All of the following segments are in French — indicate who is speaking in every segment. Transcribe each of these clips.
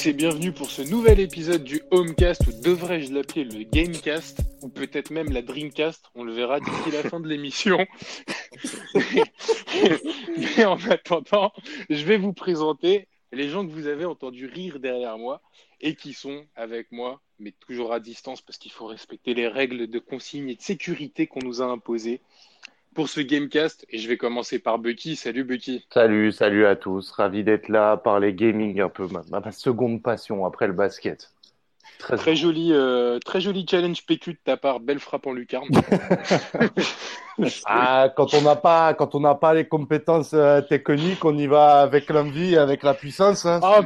Speaker 1: Tous et bienvenue pour ce nouvel épisode du Homecast, ou devrais-je l'appeler le Gamecast, ou peut-être même la Dreamcast, on le verra d'ici la fin de l'émission. Mais en attendant, je vais vous présenter les gens que vous avez entendu rire derrière moi et qui sont avec moi, mais toujours à distance parce qu'il faut respecter les règles de consigne et de sécurité qu'on nous a imposées pour ce Gamecast. Et je vais commencer par Bucky. Salut Bucky.
Speaker 2: Salut, salut à tous. Ravi d'être là, parler gaming un peu, ma, ma seconde passion après le basket.
Speaker 1: Très, très joli, euh, très joli challenge PQ de ta part, belle frappe en lucarne.
Speaker 2: ah, quand on n'a pas, quand on n'a pas les compétences euh, techniques, on y va avec l'envie, avec la puissance. Hein,
Speaker 1: oh,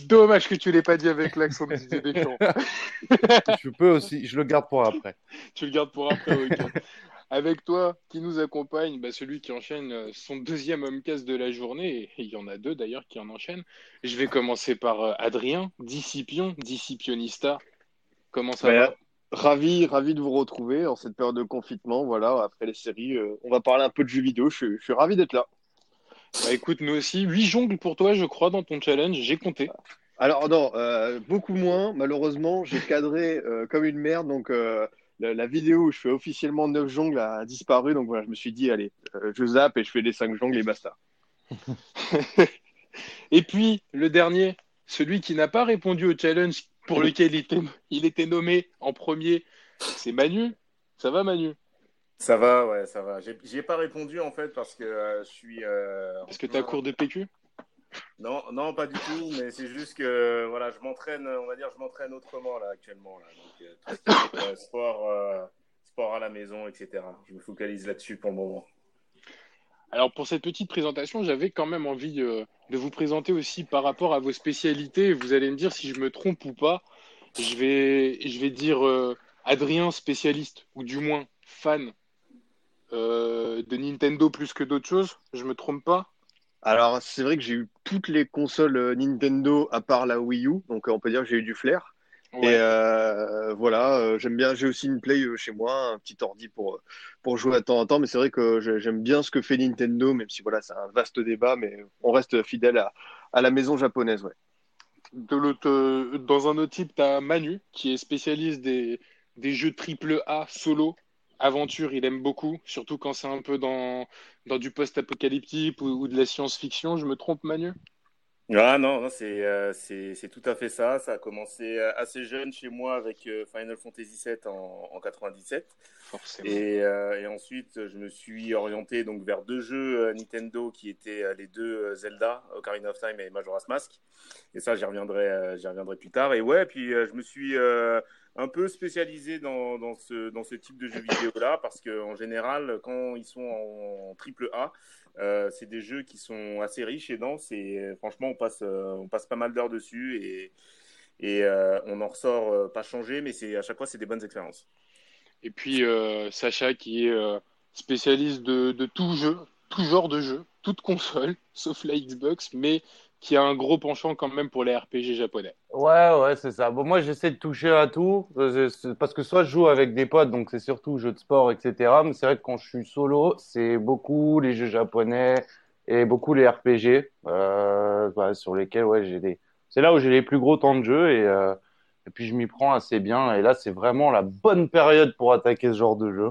Speaker 1: dommage que tu l'aies pas dit avec l'accent de Didier Deschamps.
Speaker 2: je peux aussi, je le garde pour après.
Speaker 1: tu le gardes pour après, ok. Avec toi, qui nous accompagne, bah, celui qui enchaîne euh, son deuxième homecast de la journée, et il y en a deux d'ailleurs qui en enchaînent. Je vais commencer par euh, Adrien, Discipion, Discipionista. Comment ça va?
Speaker 3: Ravi, ravi de vous retrouver en cette période de confinement. Voilà, après les séries, euh, on va parler un peu de jeux vidéo. Je, suis ravi d'être là.
Speaker 1: Bah, écoute, nous aussi, huit jongles pour toi, je crois, dans ton challenge. J'ai compté.
Speaker 3: Alors non, beaucoup moins. Malheureusement, j'ai cadré comme une merde, donc la, vidéo où je fais officiellement 9 jongles a disparu. Donc voilà, je me suis dit, allez, euh, je zappe et je fais les 5 jongles et basta.
Speaker 1: et puis, le dernier, celui qui n'a pas répondu au challenge pour lequel il était, il était nommé en premier, c'est Manu. Ça va, Manu?
Speaker 4: Ça va, ouais, ça va. J'ai pas répondu en fait parce que euh, je suis. Euh,
Speaker 1: parce que tu as cours de PQ
Speaker 4: non, non, pas du tout, mais c'est juste que voilà, je m'entraîne, on va dire, je m'entraîne autrement là actuellement. Euh, euh, sport, euh, sport à la maison, etc. Je me focalise là-dessus pour le moment.
Speaker 1: Alors pour cette petite présentation, j'avais quand même envie de vous présenter aussi par rapport à vos spécialités. Vous allez me dire si je me trompe ou pas. Je vais, je vais dire Adrien, spécialiste, ou du moins fan de Nintendo plus que d'autres choses. Je me trompe pas?
Speaker 3: Alors, c'est vrai que j'ai eu toutes les consoles euh, Nintendo à part la Wii U, donc euh, on peut dire que j'ai eu du flair. Et euh, voilà, j'aime bien. J'ai aussi une Play chez moi, un petit ordi pour pour jouer à temps en temps. Mais c'est vrai que j'aime bien ce que fait Nintendo, même si voilà, c'est un vaste débat, mais on reste fidèle à, à la maison japonaise, ouais.
Speaker 1: De dans un autre type, tu as Manu, qui est spécialiste des, des jeux triple A solo aventure, il aime beaucoup, surtout quand c'est un peu dans, dans du post-apocalyptique ou, de la science-fiction. Je me trompe, Manu?
Speaker 4: Ah non, euh, c'est tout à fait ça. Ça a commencé euh, assez jeune chez moi avec euh, Final Fantasy VII en, en 97. Forcément. Et, et, ensuite, je me suis orienté donc vers deux jeux Nintendo qui étaient les deux Zelda, Ocarina of Time et Majora's Mask. Et ça, j'y reviendrai, j'y reviendrai plus tard. Et ouais, puis je me suis un peu spécialisé dans, dans, ce, dans ce type de jeux vidéo-là, parce qu'en général, quand ils sont en, triple A, euh, c'est des jeux qui sont assez riches et denses, et euh, franchement, on passe, euh, on passe pas mal d'heures dessus, et, et on en ressort pas changé, mais à chaque fois, c'est des bonnes expériences.
Speaker 1: Et puis, Sacha, qui est spécialiste de, de tout jeu, tout genre de jeu, toute console, sauf la Xbox, mais qui a un gros penchant quand même pour les RPG japonais.
Speaker 2: Ouais, ouais, c'est ça. Bon, moi, j'essaie de toucher à tout, euh, parce que soit je joue avec des potes, donc c'est surtout jeux de sport, etc. Mais c'est vrai que quand je suis solo, c'est beaucoup les jeux japonais et beaucoup les RPG, euh, bah, sur lesquels, ouais, j'ai des. C'est là où j'ai les plus gros temps de jeu euh, et puis je m'y prends assez bien. Et là, c'est vraiment la bonne période pour attaquer ce genre de jeu.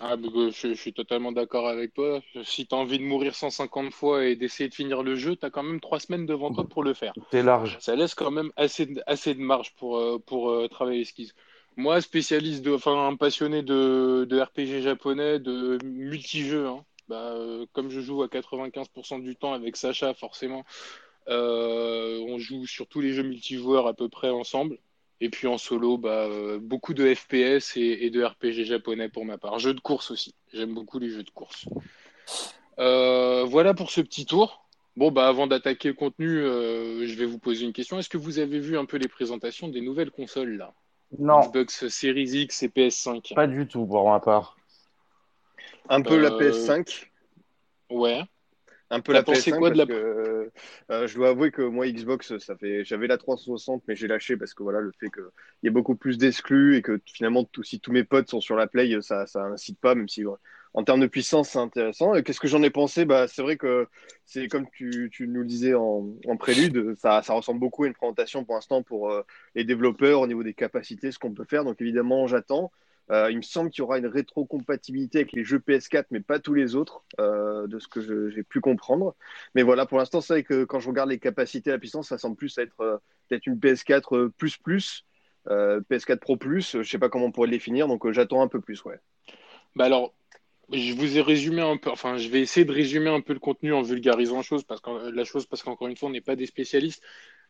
Speaker 1: Ah, je, suis totalement d'accord avec toi. Si tu as envie de mourir 150 fois et d'essayer de finir le jeu, tu as quand même trois semaines devant toi pour le faire.
Speaker 2: C'est large.
Speaker 1: Ça laisse quand même assez, assez de marge pour, euh, pour euh, travailler skis. Moi, spécialiste, de, enfin, un passionné de, de RPG japonais, de multijeux, hein. bah, euh, comme je joue à 95% du temps avec Sacha, forcément, on joue sur tous les jeux multijoueurs à peu près ensemble. Et puis en solo, bah, euh, beaucoup de FPS et, de RPG japonais pour ma part. Jeux de course aussi. J'aime beaucoup les jeux de course. Euh, voilà pour ce petit tour. Bon, bah, avant d'attaquer le contenu, euh, je vais vous poser une question. Est-ce que vous avez vu un peu les présentations des nouvelles consoles là?
Speaker 2: Non.
Speaker 1: Xbox Series X et PS5
Speaker 2: Pas du tout pour ma part.
Speaker 3: Un peu la PS5
Speaker 1: Ouais.
Speaker 3: Un peu la PS5 quoi de la... que, euh, je dois avouer que moi Xbox ça fait j'avais la 360 mais j'ai lâché parce que voilà le fait qu'il y ait beaucoup plus d'exclus et que finalement si tous mes potes sont sur la Play ça ça incite pas même si en termes de puissance, c'est intéressant. Et qu'est-ce que j'en ai pensé? Bah, C'est vrai que c'est comme tu, tu, nous le disais en, en prélude, ça, ça, ressemble beaucoup à une présentation pour l'instant pour euh, les développeurs au niveau des capacités, ce qu'on peut faire. Donc évidemment, j'attends. Euh, il me semble qu'il y aura une rétrocompatibilité avec les jeux PS4, mais pas tous les autres, euh, de ce que j'ai pu comprendre. Mais voilà, pour l'instant, c'est vrai que quand je regarde les capacités, la puissance, ça semble plus être euh, peut-être une PS4 plus plus, PS4 Pro plus. Je sais pas comment on pourrait le définir, donc j'attends un peu plus, ouais.
Speaker 1: Bah alors, je vous ai résumé un peu, enfin, je vais essayer de résumer un peu le contenu en vulgarisant chose, parce que, la chose, parce qu'encore une fois, on n'est pas des spécialistes.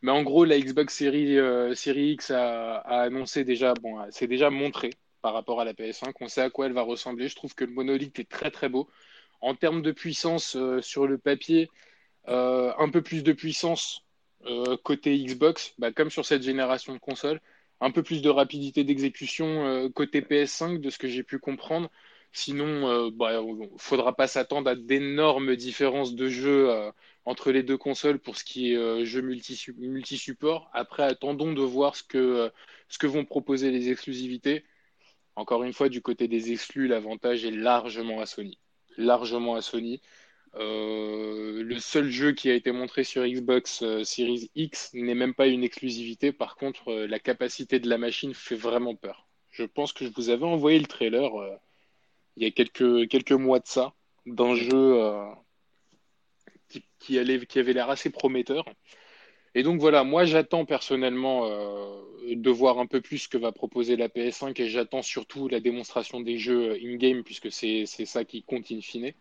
Speaker 1: Mais en gros, la Xbox Series, Series X a, a, annoncé déjà, bon, c'est déjà montré par rapport à la PS5. On sait à quoi elle va ressembler. Je trouve que le monolithe est très très beau. En termes de puissance euh, sur le papier, euh, un peu plus de puissance euh, côté Xbox, bah, comme sur cette génération de consoles. Un peu plus de rapidité d'exécution côté PS5, de ce que j'ai pu comprendre. Sinon, il bah, ne faudra pas s'attendre à d'énormes différences de jeu entre les deux consoles pour ce qui est jeu multi-support. Après, attendons de voir ce que, ce que vont proposer les exclusivités. Encore une fois, du côté des exclus, l'avantage est largement à Sony. Largement à Sony. Euh, le seul jeu qui a été montré sur Xbox euh, Series X n'est même pas une exclusivité. Par contre, euh, la capacité de la machine fait vraiment peur. Je pense que je vous avais envoyé le trailer il y a quelques, mois de ça, d'un jeu qui avait l'air assez prometteur. Et donc voilà, moi j'attends personnellement euh, de voir un peu plus ce que va proposer la PS5 et j'attends surtout la démonstration des jeux in-game puisque c'est ça qui compte in fine.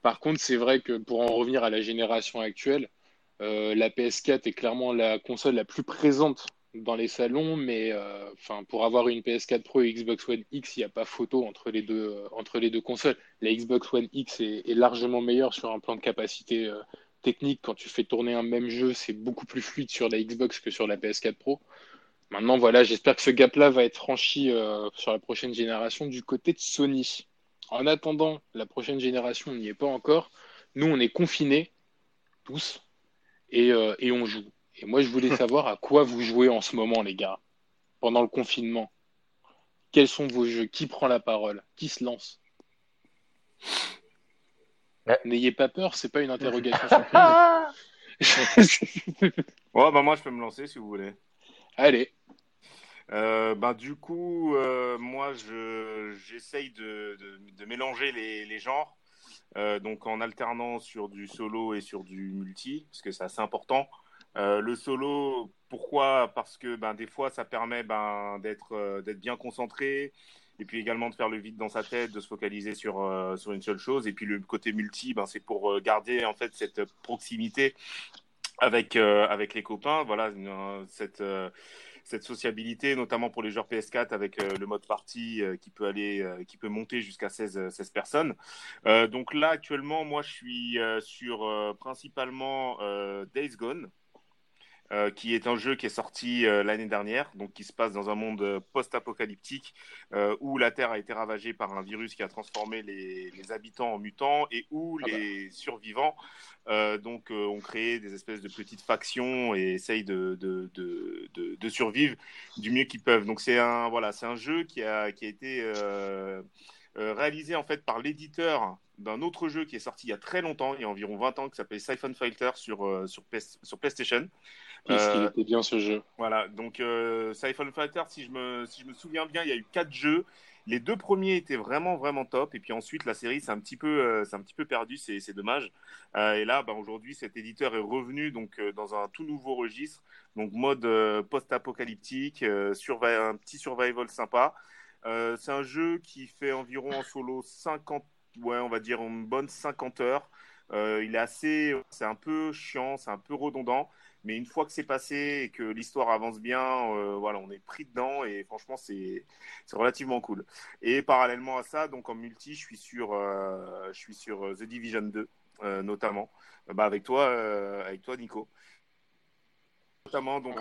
Speaker 1: Par contre, c'est vrai que pour en revenir à la génération actuelle, euh, la PS4 est clairement la console la plus présente dans les salons, mais euh, pour avoir une PS4 Pro et Xbox One X, il n'y a pas photo entre les deux, entre les deux consoles. La Xbox One X est largement meilleure sur un plan de capacité technique, quand tu fais tourner un même jeu, c'est beaucoup plus fluide sur la Xbox que sur la PS4 Pro. Maintenant, voilà, j'espère que ce gap-là va être franchi euh, sur la prochaine génération du côté de Sony. En attendant, la prochaine génération, on n'y est pas encore. Nous, on est confinés, tous, et, euh, et on joue. Et moi, je voulais savoir à quoi vous jouez en ce moment, les gars, pendant le confinement. Quels sont vos jeux? Qui prend la parole? Qui se lance? N'ayez pas peur, c'est pas une interrogation
Speaker 4: surprise. bah moi je peux me lancer si vous voulez.
Speaker 1: Allez.
Speaker 4: Euh, bah, du coup, euh, moi je, j'essaye de, de, mélanger les, les genres, euh, donc en alternant sur du solo et sur du multi, parce que c'est assez important. le solo, pourquoi? Parce que ben, des fois ça permet ben, d'être, d'être bien concentré, et puis également de faire le vide dans sa tête, de se focaliser sur, euh, sur une seule chose. Et puis le côté multi, ben, c'est pour euh, garder en fait cette proximité avec, euh, avec les copains. Voilà, cette, cette sociabilité, notamment pour les joueurs PS4 avec le mode party qui peut aller, qui peut monter jusqu'à 16, 16 personnes. donc là, actuellement, moi, je suis sur principalement Days Gone. Euh, qui est un jeu qui est sorti euh, l'année dernière, donc qui se passe dans un monde euh, post-apocalyptique où la Terre a été ravagée par un virus qui a transformé les, les habitants en mutants et où ah bah. les survivants donc ont créé des espèces de petites factions et essayent de, de, de, de survivre du mieux qu'ils peuvent. Donc c'est un voilà, c'est un jeu qui a qui a été réalisé en fait par l'éditeur d'un autre jeu qui est sorti il y a très longtemps, il y a environ 20 ans, qui s'appelle Siphon Fighter sur, sur, sur PlayStation.
Speaker 1: Qu'il était bien ce jeu.
Speaker 4: Voilà, donc euh, Siphon Fighter, si je, me, si je me souviens bien, il y a eu quatre jeux. Les deux premiers étaient vraiment vraiment top. Et puis ensuite la série s'est un petit peu euh, c'est un petit peu perdu c'est dommage. Euh, et là bah, aujourd'hui cet éditeur est revenu donc euh, dans un tout nouveau registre. Donc mode euh, post-apocalyptique un petit survival sympa. C'est un jeu qui fait environ en solo 50 ouais on va dire une bonne 50 heures. Il est assez c'est un peu chiant c'est un peu redondant mais une fois que c'est passé et que l'histoire avance bien, euh, voilà, on est pris dedans et franchement, c'est relativement cool. Et parallèlement à ça, donc en multi, je suis sur, euh, je suis sur euh, The Division 2, notamment, bah, avec, toi, avec toi, Nico. Notamment donc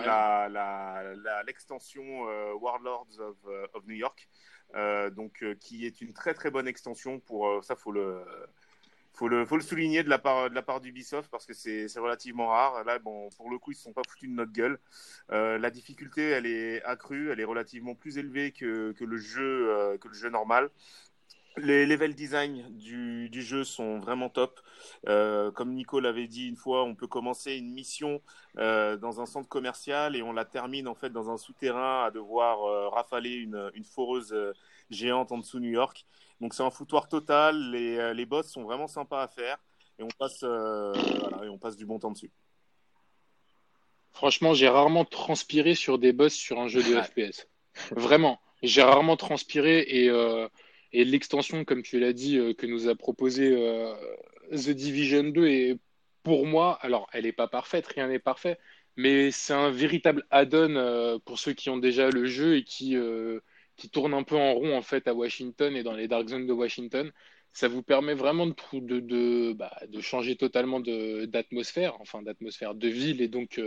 Speaker 4: l'extension la, Warlords of, of, New York, donc, qui est une très très bonne extension pour ça, faut le faut le, faut le souligner de la part, de la d'Ubisoft parce que c'est relativement rare. Là, bon, pour le coup, ils ne sont pas foutus de notre gueule. Euh, la difficulté, elle est accrue, elle est relativement plus élevée que, que le, jeu, euh, le jeu normal. Les level design du, jeu sont vraiment top. Euh, comme Nico l'avait dit une fois, on peut commencer une mission dans un centre commercial et on la termine en fait dans un souterrain à devoir rafaler une, une foreuse géante en dessous New York. Donc c'est un foutoir total. Les, euh, les boss sont vraiment sympas à faire et on passe, voilà, et on passe du bon temps dessus.
Speaker 1: Franchement, j'ai rarement transpiré sur des boss sur un jeu de FPS. Vraiment, j'ai rarement transpiré et et l'extension, comme tu l'as dit, euh, que nous a proposé euh, The Division 2 est pour moi, alors elle n'est pas parfaite, rien n'est parfait, mais c'est un véritable add-on euh, pour ceux qui ont déjà le jeu et qui, qui tournent un peu en rond en fait à Washington et dans les Dark Zones de Washington. Ça vous permet vraiment de, de, de, bah, de changer totalement d'atmosphère, enfin d'atmosphère de ville et donc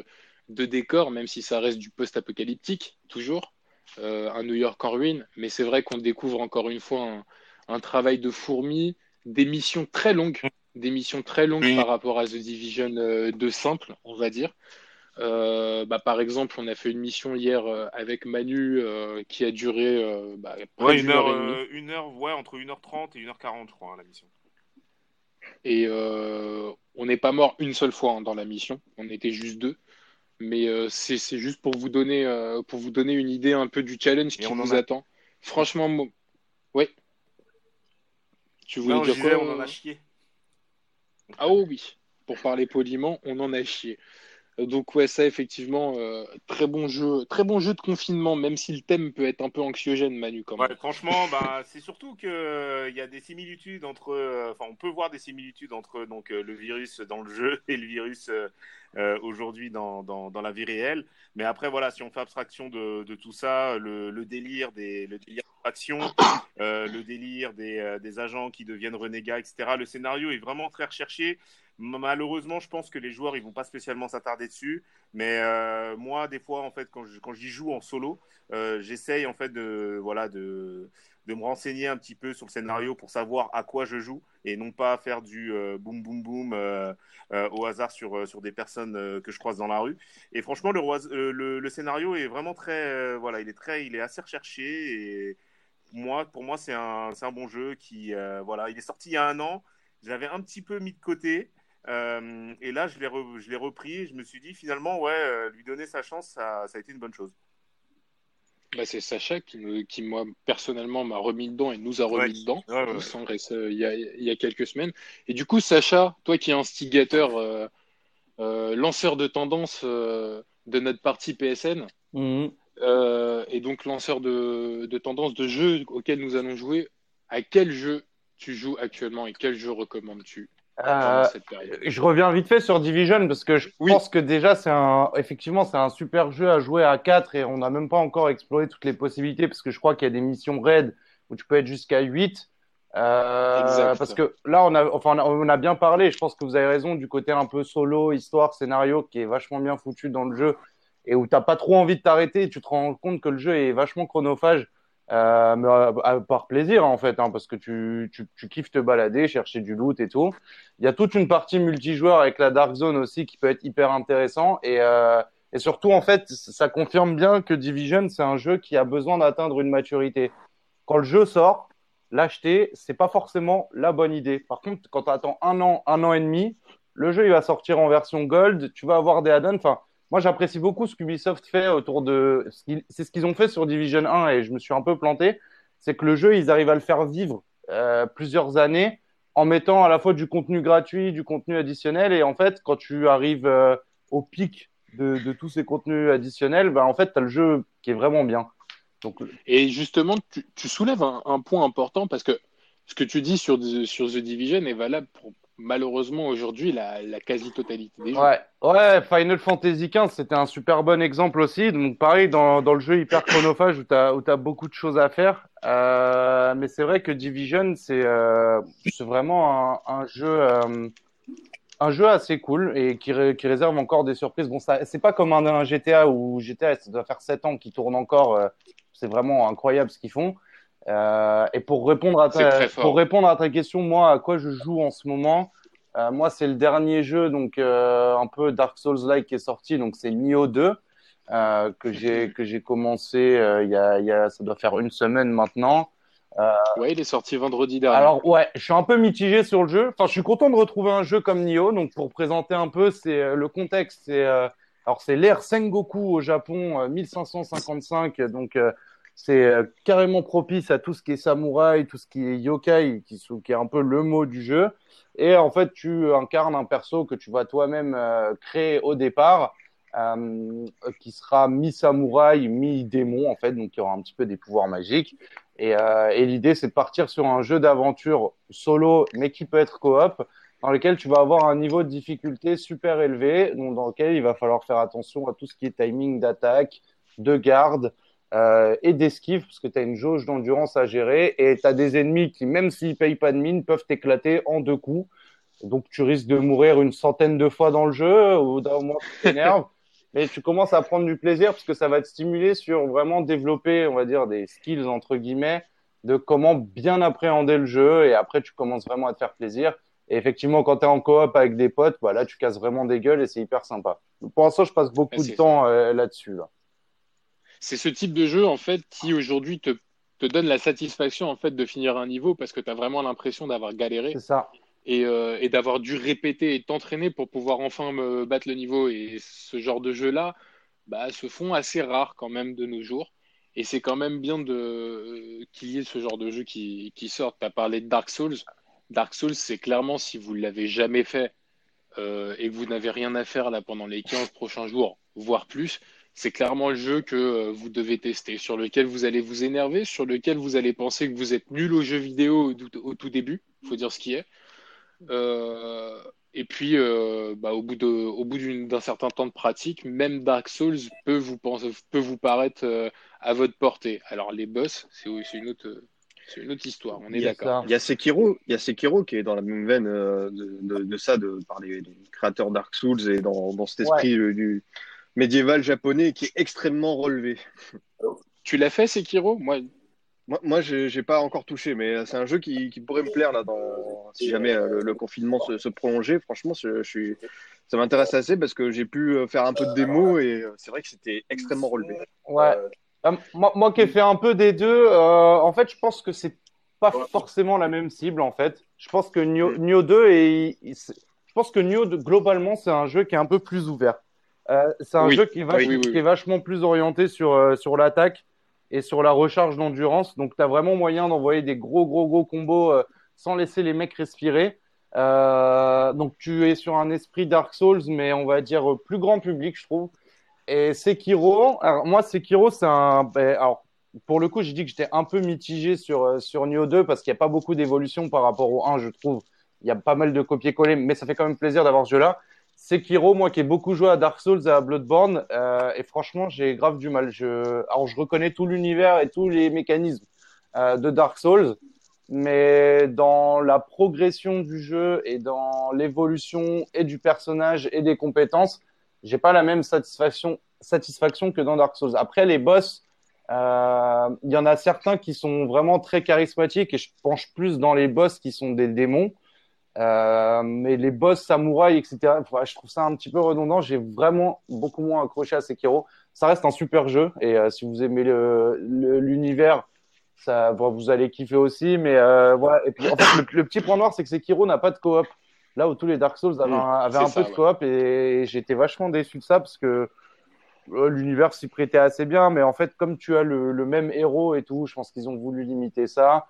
Speaker 1: de décor, même si ça reste du post-apocalyptique, toujours. Euh, un New York en ruine, mais c'est vrai qu'on découvre encore une fois un, travail de fourmi, des missions très longues, des missions très longues par rapport à The Division 2 euh, simple, on va dire. Euh, bah, par exemple, on a fait une mission hier avec Manu qui a duré bah,
Speaker 4: ouais, une, heure, une heure, ouais, entre 1h30 et 1h40, je crois, hein, la mission.
Speaker 1: Et on n'est pas mort une seule fois hein, dans la mission, on était juste deux. Mais euh, c'est juste pour vous, donner, euh, pour vous donner une idée un peu du challenge qui vous attend. Franchement, oui.
Speaker 4: Tu voulais dire quoi On en a chié.
Speaker 1: Ah oh, oui, pour parler poliment, on en a chié. Donc ouais, ça effectivement, euh, très bon jeu, très bon jeu de confinement, même si le thème peut être un peu anxiogène, Manu.
Speaker 4: Franchement, bah, c'est surtout que euh, il y a des similitudes entre, euh, enfin, on peut voir des similitudes entre donc le virus dans le jeu et le virus aujourd'hui dans, dans, dans, la vie réelle. Mais après, voilà, si on fait abstraction de, de tout ça, le, délire des, le délire le délire des, des agents qui deviennent renégats, etc. Le scénario est vraiment très recherché. Malheureusement, je pense que les joueurs ils vont pas spécialement s'attarder dessus. Mais euh, moi, des fois, en fait, quand je, quand j'y joue en solo, euh, j'essaye en fait de voilà de, de me renseigner un petit peu sur le scénario pour savoir à quoi je joue et non pas faire du euh, boum boum boum euh, au hasard sur sur des personnes que je croise dans la rue. Et franchement, le, le, scénario est vraiment très voilà, il est très, il est assez recherché et moi, pour moi, c'est un, un bon jeu qui voilà, il est sorti il y a un an. J'avais un petit peu mis de côté. Euh, et là, je l'ai, je l'ai repris et je me suis dit finalement, ouais, euh, lui donner sa chance, ça, ça, a été une bonne chose.
Speaker 1: Bah, c'est Sacha qui, qui, moi, personnellement, m'a remis dedans et nous a remis dedans euh, il, y a, il, y a, quelques semaines. Et du coup, Sacha, toi qui es instigateur, lanceur de tendance de notre partie PSN, mhm. et donc lanceur de, de tendance de jeux auxquels nous allons jouer, à quel jeu tu joues actuellement et quel jeu recommandes-tu?
Speaker 2: Euh, je reviens vite fait sur Division parce que je pense que déjà c'est un effectivement c'est un super jeu à jouer à 4 et on n'a même pas encore exploré toutes les possibilités parce que je crois qu'il y a des missions raid où tu peux être jusqu'à 8 euh, parce que là on a enfin on a bien parlé. Je pense que vous avez raison du côté un peu solo histoire scénario qui est vachement bien foutu dans le jeu et où t'as pas trop envie de t'arrêter et tu te rends compte que le jeu est vachement chronophage euh, mais euh, par plaisir en fait, hein, parce que tu, tu, kiffes te balader, chercher du loot et tout. Il y a toute une partie multijoueur avec la Dark Zone aussi qui peut être hyper intéressant et, euh, et surtout en fait, ça confirme bien que Division c'est un jeu qui a besoin d'atteindre une maturité. Quand le jeu sort, l'acheter c'est pas forcément la bonne idée. Par contre, quand tu attends un an, un an et demi, le jeu il va sortir en version gold, tu vas avoir des add-ons. Enfin, moi, j'apprécie beaucoup ce qu'Ubisoft fait autour de. C'est ce qu'ils ont fait sur Division 1 et je me suis un peu planté. C'est que le jeu, ils arrivent à le faire vivre euh, plusieurs années en mettant à la fois du contenu gratuit, du contenu additionnel. Et en fait, quand tu arrives euh, au pic de, tous ces contenus additionnels, ben, en fait, tu as le jeu qui est vraiment bien.
Speaker 1: Et justement, tu, tu soulèves un, un, point important parce que ce que tu dis sur, sur The Division est valable pour malheureusement aujourd'hui la, quasi-totalité des
Speaker 2: jeux. Ouais. Final Fantasy XV, c'était un super bon exemple aussi. Donc pareil, dans, dans le jeu hyper chronophage où tu as, beaucoup de choses à faire. Euh, mais c'est vrai que Division, c'est euh, vraiment un, jeu... Euh, un jeu assez cool et qui, qui, réserve encore des surprises. Bon, c'est pas comme un, GTA où GTA, ça doit faire 7 ans qu'il tourne encore. C'est vraiment incroyable ce qu'ils font. Euh, et pour répondre à ta, pour répondre à ta question, moi, à quoi je joue en ce moment euh, Moi, c'est le dernier jeu, donc euh, un peu Dark Souls-like qui est sorti, donc c'est Nioh 2 euh, que j'ai que j'ai commencé il y, a, y a, ça doit faire une semaine maintenant.
Speaker 1: Ouais, il est sorti vendredi dernier.
Speaker 2: Alors ouais, je suis un peu mitigé sur le jeu. Enfin, je suis content de retrouver un jeu comme Nioh. Donc pour présenter un peu, c'est le contexte, c'est alors c'est l'ère Sengoku au Japon, 1555. Donc c'est carrément propice à tout ce qui est samouraï, tout ce qui est yokai, qui, est un peu le mot du jeu. Et en fait, tu incarnes un perso que tu vas toi-même créer au départ. qui sera mi-samouraï, mi-démon en fait, donc qui aura un petit peu des pouvoirs magiques. Et, euh, l'idée, c'est de partir sur un jeu d'aventure solo, mais qui peut être coop, dans lequel tu vas avoir un niveau de difficulté super élevé, dans lequel il va falloir faire attention à tout ce qui est timing d'attaque, de garde euh, et d'esquive, parce que tu as une jauge d'endurance à gérer, et tu as des ennemis qui, même s'ils payent pas de mine, peuvent t'éclater en deux coups. Donc tu risques de mourir une centaine de fois dans le jeu, ou d'un moment tu t'énerves mais tu commences à prendre du plaisir parce que ça va te stimuler sur vraiment développer, on va dire, des skills entre guillemets de comment bien appréhender le jeu et après tu commences vraiment à te faire plaisir. Et effectivement, quand tu es en coop avec des potes, bah là tu casses vraiment des gueules et c'est hyper sympa. Pour l'instant, je passe beaucoup de temps euh, là-dessus. Là.
Speaker 1: C'est ce type de jeu en fait qui aujourd'hui te, te donne la satisfaction en fait de finir un niveau parce que tu as vraiment l'impression d'avoir galéré.
Speaker 2: C'est ça
Speaker 1: et, euh, et d'avoir dû répéter et t'entraîner pour pouvoir enfin me battre le niveau. Et ce genre de jeu-là bah, se font assez rares quand même de nos jours. Et c'est quand même bien de qu'il y ait ce genre de jeu qui, qui sort. Tu as parlé de Dark Souls. Dark Souls, c'est clairement si vous ne l'avez jamais fait euh, et que vous n'avez rien à faire là pendant les 15 prochains jours, voire plus, c'est clairement le jeu que euh, vous devez tester, sur lequel vous allez vous énerver, sur lequel vous allez penser que vous êtes nul au jeu vidéo au, au tout début, il faut dire ce qui est. Euh, et puis, euh, bah, au bout de, au bout d'un certain temps de pratique, même Dark Souls peut vous penser, peut vous paraître euh, à votre portée. Alors les boss, c'est une autre, c'est une autre histoire. On est d'accord.
Speaker 3: Il y a Sekiro, il y a Sekiro qui est dans la même veine de, de, ça, de par les, créateurs Dark Souls et dans, dans cet esprit du médiéval japonais qui est extrêmement relevé.
Speaker 1: Tu l'as fait Sekiro? Moi,
Speaker 3: moi, moi j'ai pas encore touché, mais c'est un jeu qui, qui, pourrait me plaire là, dans, si jamais euh, le, confinement se, se, prolongeait. Franchement, je, je suis, ça m'intéresse assez parce que j'ai pu euh, faire un peu de démo et euh, c'est vrai que c'était extrêmement relevé.
Speaker 2: Ouais. moi, moi, qui ai fait un peu des deux, euh, en fait, je pense que c'est pas forcément la même cible en fait. Je pense que Nioh, 2 et je pense que Nioh globalement c'est un jeu qui est un peu plus ouvert. Euh, c'est un jeu qui est, vachement, qui est, vachement plus orienté sur sur l'attaque et sur la recharge d'endurance. Donc, tu as vraiment moyen d'envoyer des gros, gros, gros combos euh, sans laisser les mecs respirer. Euh, donc, tu es sur un esprit Dark Souls, mais on va dire plus grand public, je trouve. Et Sekiro, alors moi, Sekiro, c'est un. Ben, alors, pour le coup, j'ai dit que j'étais un peu mitigé sur, euh, sur Nioh 2 parce qu'il n'y a pas beaucoup d'évolution par rapport au 1, je trouve. Il y a pas mal de copier-coller, mais ça fait quand même plaisir d'avoir ce jeu-là. Sekiro, moi qui ai beaucoup joué à Dark Souls et à Bloodborne, euh, et franchement, j'ai grave du mal. Je... Alors, je reconnais tout l'univers et tous les mécanismes euh, de Dark Souls, mais dans la progression du jeu et dans l'évolution et du personnage et des compétences, j'ai pas la même satisfaction, satisfaction que dans Dark Souls. Après, les boss, euh, il y en a certains qui sont vraiment très charismatiques et je penche plus dans les boss qui sont des démons. Euh, mais les boss samouraïs, etc., je trouve ça un petit peu redondant. J'ai vraiment beaucoup moins accroché à Sekiro. Ça reste un super jeu et euh, si vous aimez l'univers, ça, vous allez kiffer aussi. Mais euh, voilà. Et puis en fait, le, petit point noir, c'est que Sekiro n'a pas de coop. Là où tous les Dark Souls avaient, mmh, un, peu de coop et, j'étais vachement déçu de ça parce que l'univers s'y prêtait assez bien. Mais en fait, comme tu as le, le même héros et tout, je pense qu'ils ont voulu limiter ça.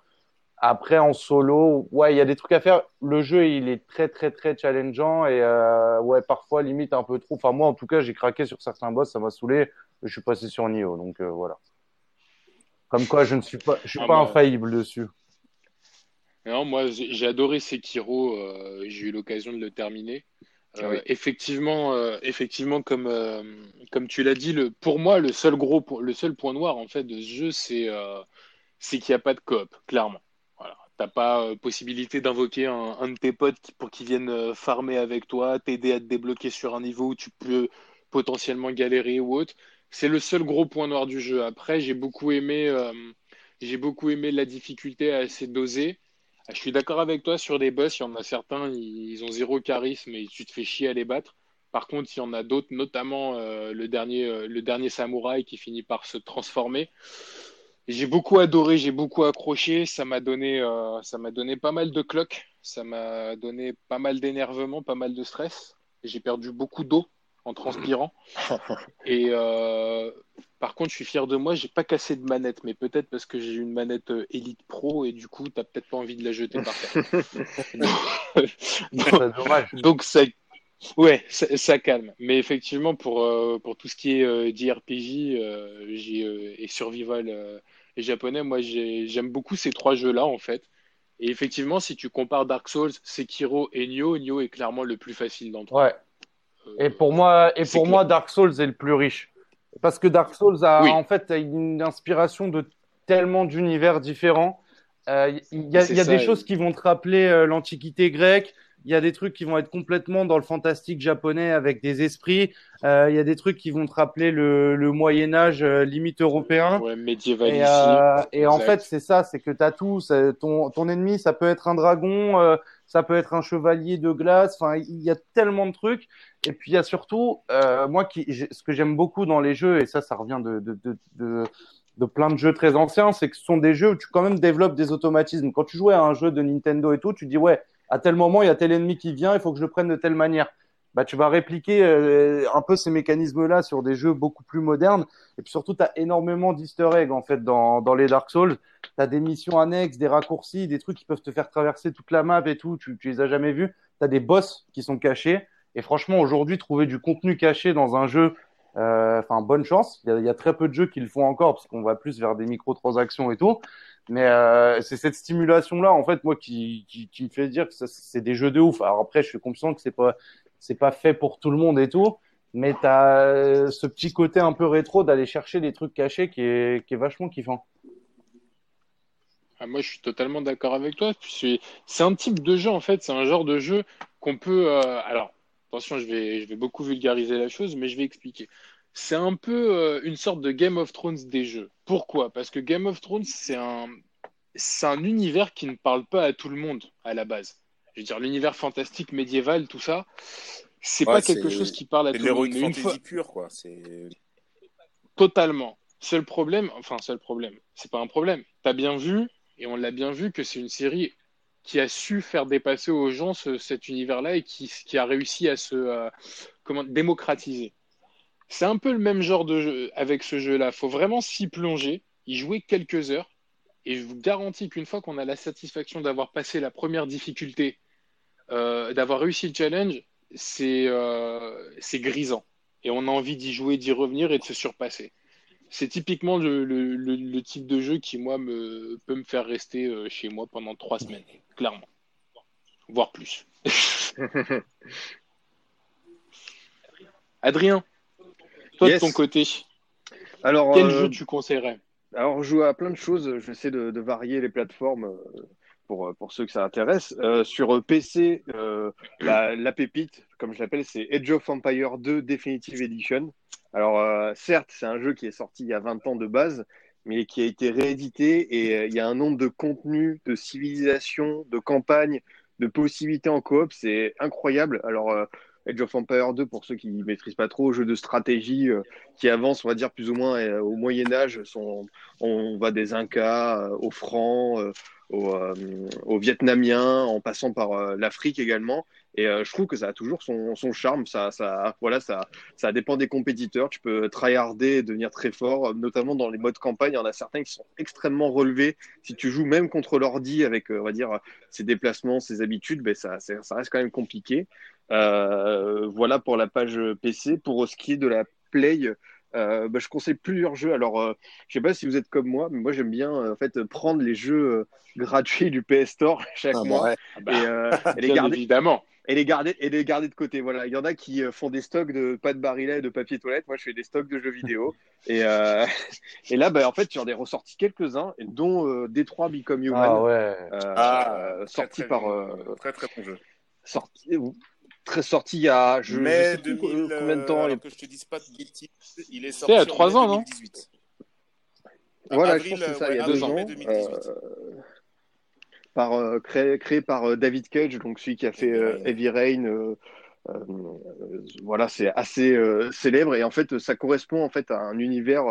Speaker 2: Après, en solo, ouais, il y a des trucs à faire. Le jeu, il est très, très, très challengeant et euh, ouais, parfois limite un peu trop. Enfin, moi, en tout cas, j'ai craqué sur certains boss, ça m'a saoulé. Je suis passé sur Nioh, donc euh, voilà. Comme quoi, je ne suis pas, je suis ah, pas infaillible dessus.
Speaker 1: Non, moi, j'ai adoré Sekiro. Euh, j'ai eu l'occasion de le terminer. Ah effectivement, effectivement, comme comme tu l'as dit, le, pour moi, le seul gros, le seul point noir en fait de ce jeu, c'est c'est qu'il n'y a pas de coop, clairement. T'as pas euh, possibilité d'invoquer un, de tes potes pour qu'il vienne euh, farmer avec toi, t'aider à te débloquer sur un niveau où tu peux potentiellement galérer ou autre. C'est le seul gros point noir du jeu. Après, j'ai beaucoup aimé, euh, j'ai beaucoup aimé la difficulté assez dosée. Ah, je suis d'accord avec toi sur les boss. Il y en a certains, ils ont zéro charisme et tu te fais chier à les battre. Par contre, il y en a d'autres, notamment le dernier, le dernier samouraï qui finit par se transformer j'ai beaucoup adoré, j'ai beaucoup accroché. Ça m'a donné, euh, ça m'a donné pas mal de cloques. Ça m'a donné pas mal d'énervement, pas mal de stress. J'ai perdu beaucoup d'eau en transpirant. Et euh, par contre, je suis fier de moi. J'ai pas cassé de manette, mais peut-être parce que j'ai une manette euh, Elite Pro et du coup, t'as peut-être pas envie de la jeter par terre. donc, dommage. donc ça, ouais, ça, calme. Mais effectivement, pour pour tout ce qui est JRPG et survival et japonais, moi j'aime beaucoup ces trois jeux-là en fait. Et effectivement, si tu compares Dark Souls, Sekiro et Nioh, Nioh est clairement le plus facile d'entre eux.
Speaker 2: Ouais. Euh, et pour moi, et pour moi, Dark Souls est le plus riche. Parce que Dark Souls a en fait une inspiration de tellement d'univers différents. Euh, il y a, y a des choses qui vont te rappeler euh, l'Antiquité grecque, il y a des trucs qui vont être complètement dans le fantastique japonais avec des esprits. Euh, il y a des trucs qui vont te rappeler le, le Moyen Âge euh, limite européen.
Speaker 1: Ouais, médiéval
Speaker 2: et, euh, et en fait, c'est ça, c'est que tu as tout. Ton, ton ennemi, ça peut être un dragon, euh, ça peut être un chevalier de glace. Enfin, il y a tellement de trucs. Et puis il y a surtout, euh, moi, qui, ce que j'aime beaucoup dans les jeux, et ça, ça revient de, de, de, de de plein de jeux très anciens, c'est que ce sont des jeux où tu quand même développes des automatismes. Quand tu jouais à un jeu de Nintendo et tout, tu dis ouais, à tel moment, il y a tel ennemi qui vient, il faut que je le prenne de telle manière. Bah, tu vas répliquer euh, un peu ces mécanismes-là sur des jeux beaucoup plus modernes. Et puis surtout, tu as énormément d'easter eggs en fait dans, dans les Dark Souls. Tu as des missions annexes, des raccourcis, des trucs qui peuvent te faire traverser toute la map et tout. Tu, tu les as jamais vus. Tu as des boss qui sont cachés. Et franchement, aujourd'hui, trouver du contenu caché dans un jeu, euh, enfin, bonne chance. Il y, y, a, très peu de jeux qui le font encore parce qu'on va plus vers des microtransactions et tout. Mais euh, c'est cette stimulation-là, en fait, moi, qui, me fait dire que c'est des jeux de ouf. Alors après, je suis conscient que c'est pas pas fait pour tout le monde et tout, mais tu as ce petit côté un peu rétro d'aller chercher des trucs cachés qui est, qui vachement kiffant.
Speaker 1: Ah, moi, je suis totalement d'accord avec toi. C'est un type de jeu, en fait, c'est un genre de jeu qu'on peut. Euh... Alors, attention, je vais beaucoup vulgariser la chose, mais je vais expliquer c'est un peu euh, une sorte de Game of Thrones des jeux. Pourquoi? Parce que Game of Thrones, c'est un, c'est un univers qui ne parle pas à tout le monde à la base. Je veux dire, l'univers fantastique, médiéval, tout ça, c'est pas quelque chose qui parle à tout le monde.
Speaker 4: C'est une fois... pure, quoi.
Speaker 1: Totalement. Seul problème, enfin, seul problème, c'est pas un problème. T'as bien vu, et on l'a bien vu, que c'est une série qui a su faire dépasser aux gens ce, cet univers-là et qui, qui, a réussi à se euh, comment, démocratiser. C'est un peu le même genre de jeu avec ce jeu-là. Il faut vraiment s'y plonger, y jouer quelques heures. Et je vous garantis qu'une fois qu'on a la satisfaction d'avoir passé la première difficulté, euh, d'avoir réussi le challenge, c'est euh, grisant. Et on a envie d'y jouer, d'y revenir et de se surpasser. C'est typiquement le, le, le, type de jeu qui, moi, me, peut me faire rester euh, chez moi pendant trois semaines, clairement. Voire plus. Adrien toi, de ton côté, alors, quel euh, jeu tu conseillerais
Speaker 3: Alors, je joue à plein de choses. J'essaie de, de varier les plateformes euh, pour, pour ceux que ça intéresse. Euh, sur PC, euh, la, la, pépite, comme je l'appelle, c'est Age of Empire 2 Definitive Edition. Alors, certes, c'est un jeu qui est sorti il y a 20 ans de base, mais qui a été réédité et il y a un nombre de contenus, de civilisations, de campagnes, de possibilités en coop, c'est incroyable. Alors, Age of Empire 2, pour ceux qui ne maîtrisent pas trop, jeu de stratégie euh, qui avance, on va dire, plus ou moins euh, au Moyen Âge. On va des Incas euh, aux Francs, aux, Vietnamiens, en passant par l'Afrique également. Et je trouve que ça a toujours son, charme. Ça, ça, voilà, ça, ça dépend des compétiteurs. Tu peux tryharder et devenir très fort, notamment dans les modes campagne. Il y en a certains qui sont extrêmement relevés. Si tu joues même contre l'ordi avec, on va dire, ses déplacements, ses habitudes, ben ça, ça reste quand même compliqué. Euh, voilà pour la page PC. Pour ce qui est de la Play, euh, bah, je conseille plusieurs jeux. Alors, euh, je sais pas si vous êtes comme moi, mais moi j'aime bien en fait prendre les jeux gratuits du PS Store chaque ah, mois
Speaker 1: ah bah, et, les garder évidemment
Speaker 3: et les garder et les garder de côté. Voilà, il y en a qui font des stocks de pas de barillet, de papier toilette. Moi, je fais des stocks de jeux vidéo. et, et là, bah, en fait, j'en ai ressorti quelques-uns, dont Détroit Become Human,
Speaker 2: ah, ouais.
Speaker 3: ah, sorti par
Speaker 4: très très bon jeu.
Speaker 3: Sorti, très sorti il y a je,
Speaker 4: mai je sais combien de temps. Euh, que je te dise pas de bêtises, il est sorti il y a
Speaker 1: trois ans, 2018.
Speaker 3: non Voilà, Avril, je pense que c'est ça, il y a deux ans. Euh, par, euh, créé, créé, par euh, David Cage, donc celui qui a fait euh, Heavy Rain, voilà, c'est assez célèbre et en fait, ça correspond en fait à un univers,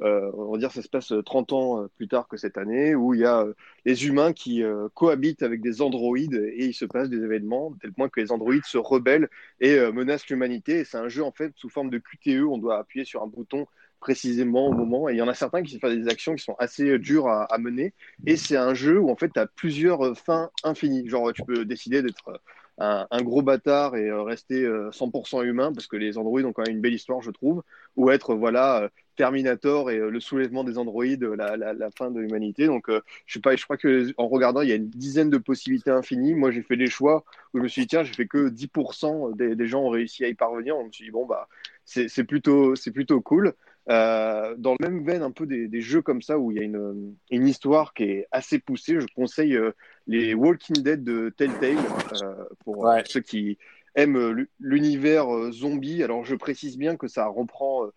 Speaker 3: on va dire, ça se passe 30 ans plus tard que cette année, où il y a les humains qui cohabitent avec des androïdes et il se passe des événements, tel point que les androïdes se rebellent et menacent l'humanité. C'est un jeu en fait sous forme de QTE, on doit appuyer sur un bouton précisément au moment. Et il y en a certains qui font des actions qui sont assez dures à, à mener. Et c'est un jeu où en fait tu as plusieurs fins infinies. Genre tu peux décider d'être un, gros bâtard et euh, rester 100% euh, humain, parce que les androïdes ont quand même une belle histoire, je trouve, ou être voilà euh, Terminator et le soulèvement des androïdes, la, la, fin de l'humanité. Donc, je sais pas, je crois que en regardant, il y a une dizaine de possibilités infinies. Moi, j'ai fait des choix où je me suis dit, tiens, j'ai fait que 10% des, des, gens ont réussi à y parvenir. On me suis dit, bon, bah, c'est plutôt, c'est plutôt cool. Euh, dans le même veine un peu des, des, jeux comme ça où il y a une, une, histoire qui est assez poussée, je conseille euh, les Walking Dead de Telltale euh, pour ceux qui aiment l'univers zombie. Alors je précise bien que ça reprend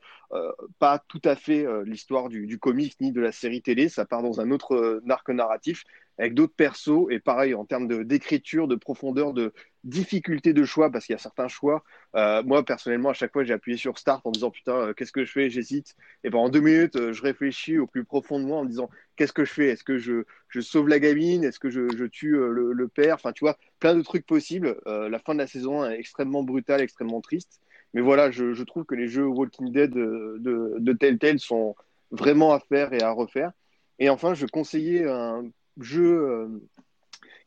Speaker 3: pas tout à fait l'histoire du, du comics ni de la série télé, ça part dans un autre arc narratif avec d'autres persos et pareil en termes d'écriture, de, profondeur, de difficulté de choix parce qu'il y a certains choix. Euh, moi personnellement, à chaque fois, j'ai appuyé sur Start en disant putain, euh, qu'est-ce que je fais? J'hésite. Et pendant deux minutes, euh, je réfléchis au plus profond de moi en me disant qu'est-ce que je fais? Est-ce que je, sauve la gamine? Est-ce que je, je tue le, le, père? Enfin, tu vois, plein de trucs possibles. la fin de la saison est extrêmement brutale, extrêmement triste. Mais voilà, je, je trouve que les jeux Walking Dead de, de, de Telltale sont vraiment à faire et à refaire. Et enfin, je conseillais un jeu euh,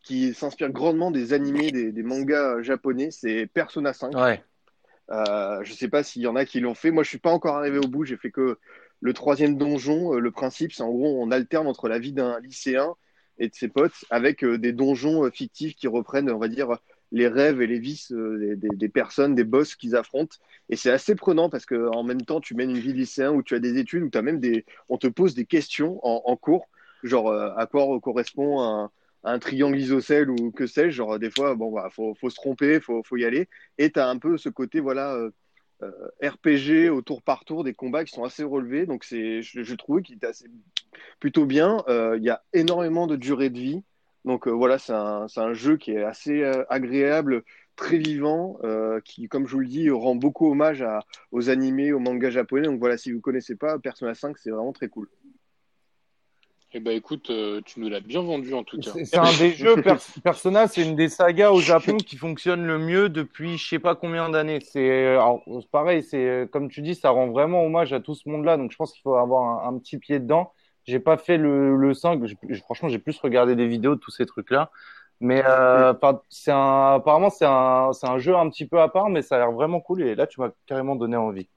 Speaker 3: qui s'inspire grandement des animés, des, mangas japonais, c'est Persona 5.
Speaker 2: Ouais.
Speaker 3: Euh, je sais pas s'il y en a qui l'ont fait. Moi, je suis pas encore arrivé au bout. J'ai fait que le troisième donjon. Euh, le principe, c'est en gros, on alterne entre la vie d'un lycéen et de ses potes avec euh, des donjons fictifs qui reprennent, on va dire, les rêves et les vices des, des, personnes, des boss qu'ils affrontent. Et c'est assez prenant parce que en même temps, tu mènes une vie lycéen où tu as des études, où as même des, on te pose des questions en, cours genre euh, à quoi correspond un, un triangle isocèle ou que sais-je. Genre, des fois, bon, bah, faut, se tromper, faut, faut y aller. Et tu as un peu ce côté, voilà, euh, euh RPG au tour par tour, des combats qui sont assez relevés. Donc, je, je trouve qu'il était assez, plutôt bien. Euh, il y a énormément de durée de vie. Donc, voilà, c'est un, un, jeu qui est assez agréable, très vivant, qui, comme je vous le dis, rend beaucoup hommage à, aux animés, aux mangas japonais. Donc, voilà, si vous connaissez pas Persona 5, c'est vraiment très cool.
Speaker 1: Eh ben écoute, euh, tu nous l'as bien vendu en tout cas.
Speaker 2: C'est un des jeux Persona, c'est une des sagas au Japon qui fonctionne le mieux depuis je sais pas combien d'années. C'est pareil, c'est euh, comme tu dis, ça rend vraiment hommage à tout ce monde-là. Donc je pense qu'il faut avoir un, petit pied dedans. J'ai pas fait le, le 5, franchement j'ai plus regardé des vidéos de tous ces trucs-là. Mais euh, c'est un, apparemment c'est un, c'est un jeu un petit peu à part, mais ça a l'air vraiment cool. Et là tu m'as carrément donné envie.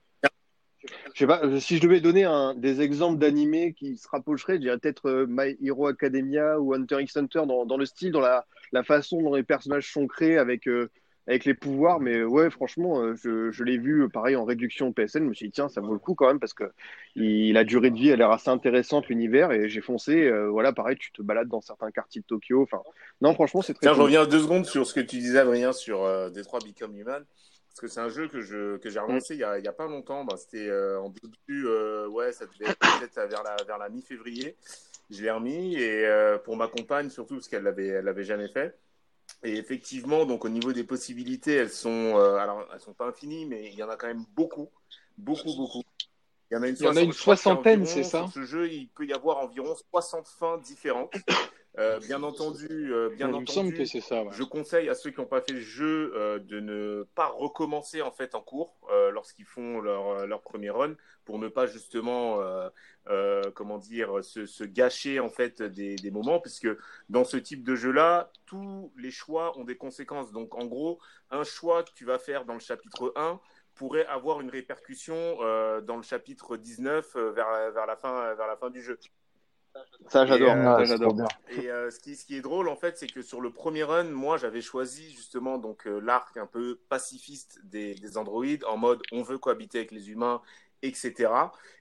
Speaker 3: Je sais pas, euh, si je devais donner un, des exemples d'animés qui se rapprocheraient, je dirais peut-être euh, My Hero Academia ou Hunter x Hunter dans, dans le style, dans la, la, façon dont les personnages sont créés avec, euh, avec les pouvoirs. Mais ouais, franchement, je, je l'ai vu pareil en réduction PSN. Je me suis dit, tiens, ça vaut le coup quand même parce que il, la durée de vie, elle a l'air assez intéressante, l'univers. Et j'ai foncé, voilà, pareil, tu te balades dans certains quartiers de Tokyo. Enfin, non, franchement, c'est très
Speaker 4: Tiens, je reviens deux secondes sur ce que tu disais, Adrien, sur euh, Détroit Become Human parce que c'est un jeu que je que j'ai relancé il y a, il y a pas longtemps. Bah, c'était euh, en début, euh, ouais, ça devait être peut-être vers la vers la mi-février. Je l'ai remis et euh, pour ma compagne surtout parce qu'elle l'avait elle l'avait jamais fait. Et effectivement, donc au niveau des possibilités, elles sont alors elles sont pas infinies, mais il y en a quand même beaucoup, beaucoup, beaucoup.
Speaker 1: Il y en a une, il y en a une soixantaine, c'est ça.
Speaker 4: Sur ce jeu, il peut y avoir environ 60 fins différentes. Euh, bien entendu, euh, bien entendu,
Speaker 1: que ça,
Speaker 4: je conseille à ceux qui n'ont pas fait le jeu euh, de ne pas recommencer en fait en cours lorsqu'ils font leur, leur premier run pour ne pas justement comment dire se, se, gâcher en fait des, des, moments puisque dans ce type de jeu là tous les choix ont des conséquences. Donc en gros un choix que tu vas faire dans le chapitre 1 pourrait avoir une répercussion dans le chapitre 19 vers, vers, la fin, vers la fin du jeu.
Speaker 3: Ça, j'adore.
Speaker 4: Euh,
Speaker 3: j'adore.
Speaker 4: Et euh, ce, qui, ce qui est drôle, en fait, c'est que sur le premier run, moi, j'avais choisi justement donc euh, l'arc un peu pacifiste des, des androïdes, en mode on veut cohabiter avec les humains, etc.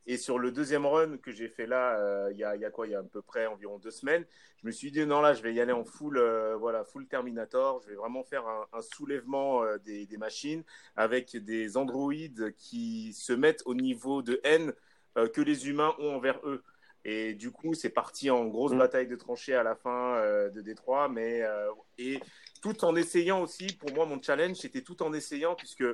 Speaker 4: Et sur le deuxième run que j'ai fait là, il y, a, y, a, quoi? Il y a à peu près environ deux semaines, je me suis dit non là, je vais y aller en full, voilà, full Terminator. Je vais vraiment faire un, un soulèvement des, des, machines avec des androïdes qui se mettent au niveau de haine que les humains ont envers eux. Et du coup, c'est parti en grosse mm. bataille de tranchées à la fin euh, de Détroit. Mais, euh, et tout en essayant aussi, pour moi, mon challenge, c'était tout en essayant, puisque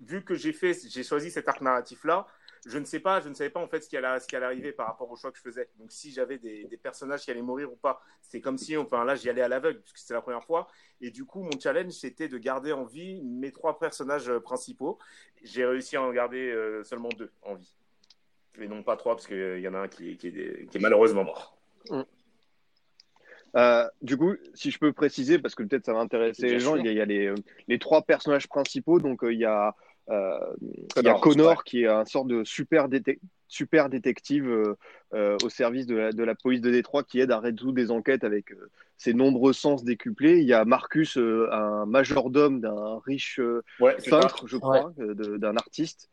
Speaker 4: vu que j'ai fait, j'ai choisi cet arc narratif-là, je ne sais pas, je ne savais pas en fait ce qui allait, ce qui allait arriver par rapport au choix que je faisais. Donc si j'avais des, des, personnages qui allaient mourir ou pas, c'est comme si, enfin là, j'y allais à l'aveugle puisque c'était la première fois. Et du coup, mon challenge c'était de garder en vie mes trois personnages euh, principaux. J'ai réussi à en garder seulement deux en vie et non pas trois, parce qu'il y en a un qui, qui, est, malheureusement mort. Mm.
Speaker 3: Euh, du coup, si je peux préciser, parce que peut-être ça va intéresser les gens, il y a, les, les, trois personnages principaux. Donc, euh, il y a, euh, il y a Connor, qui est un sort de super, super détective au service de la, de la, police de Détroit qui aide à résoudre des enquêtes avec ses nombreux sens décuplés. Il y a Marcus, un majordome d'un riche peintre, je crois, d'un artiste.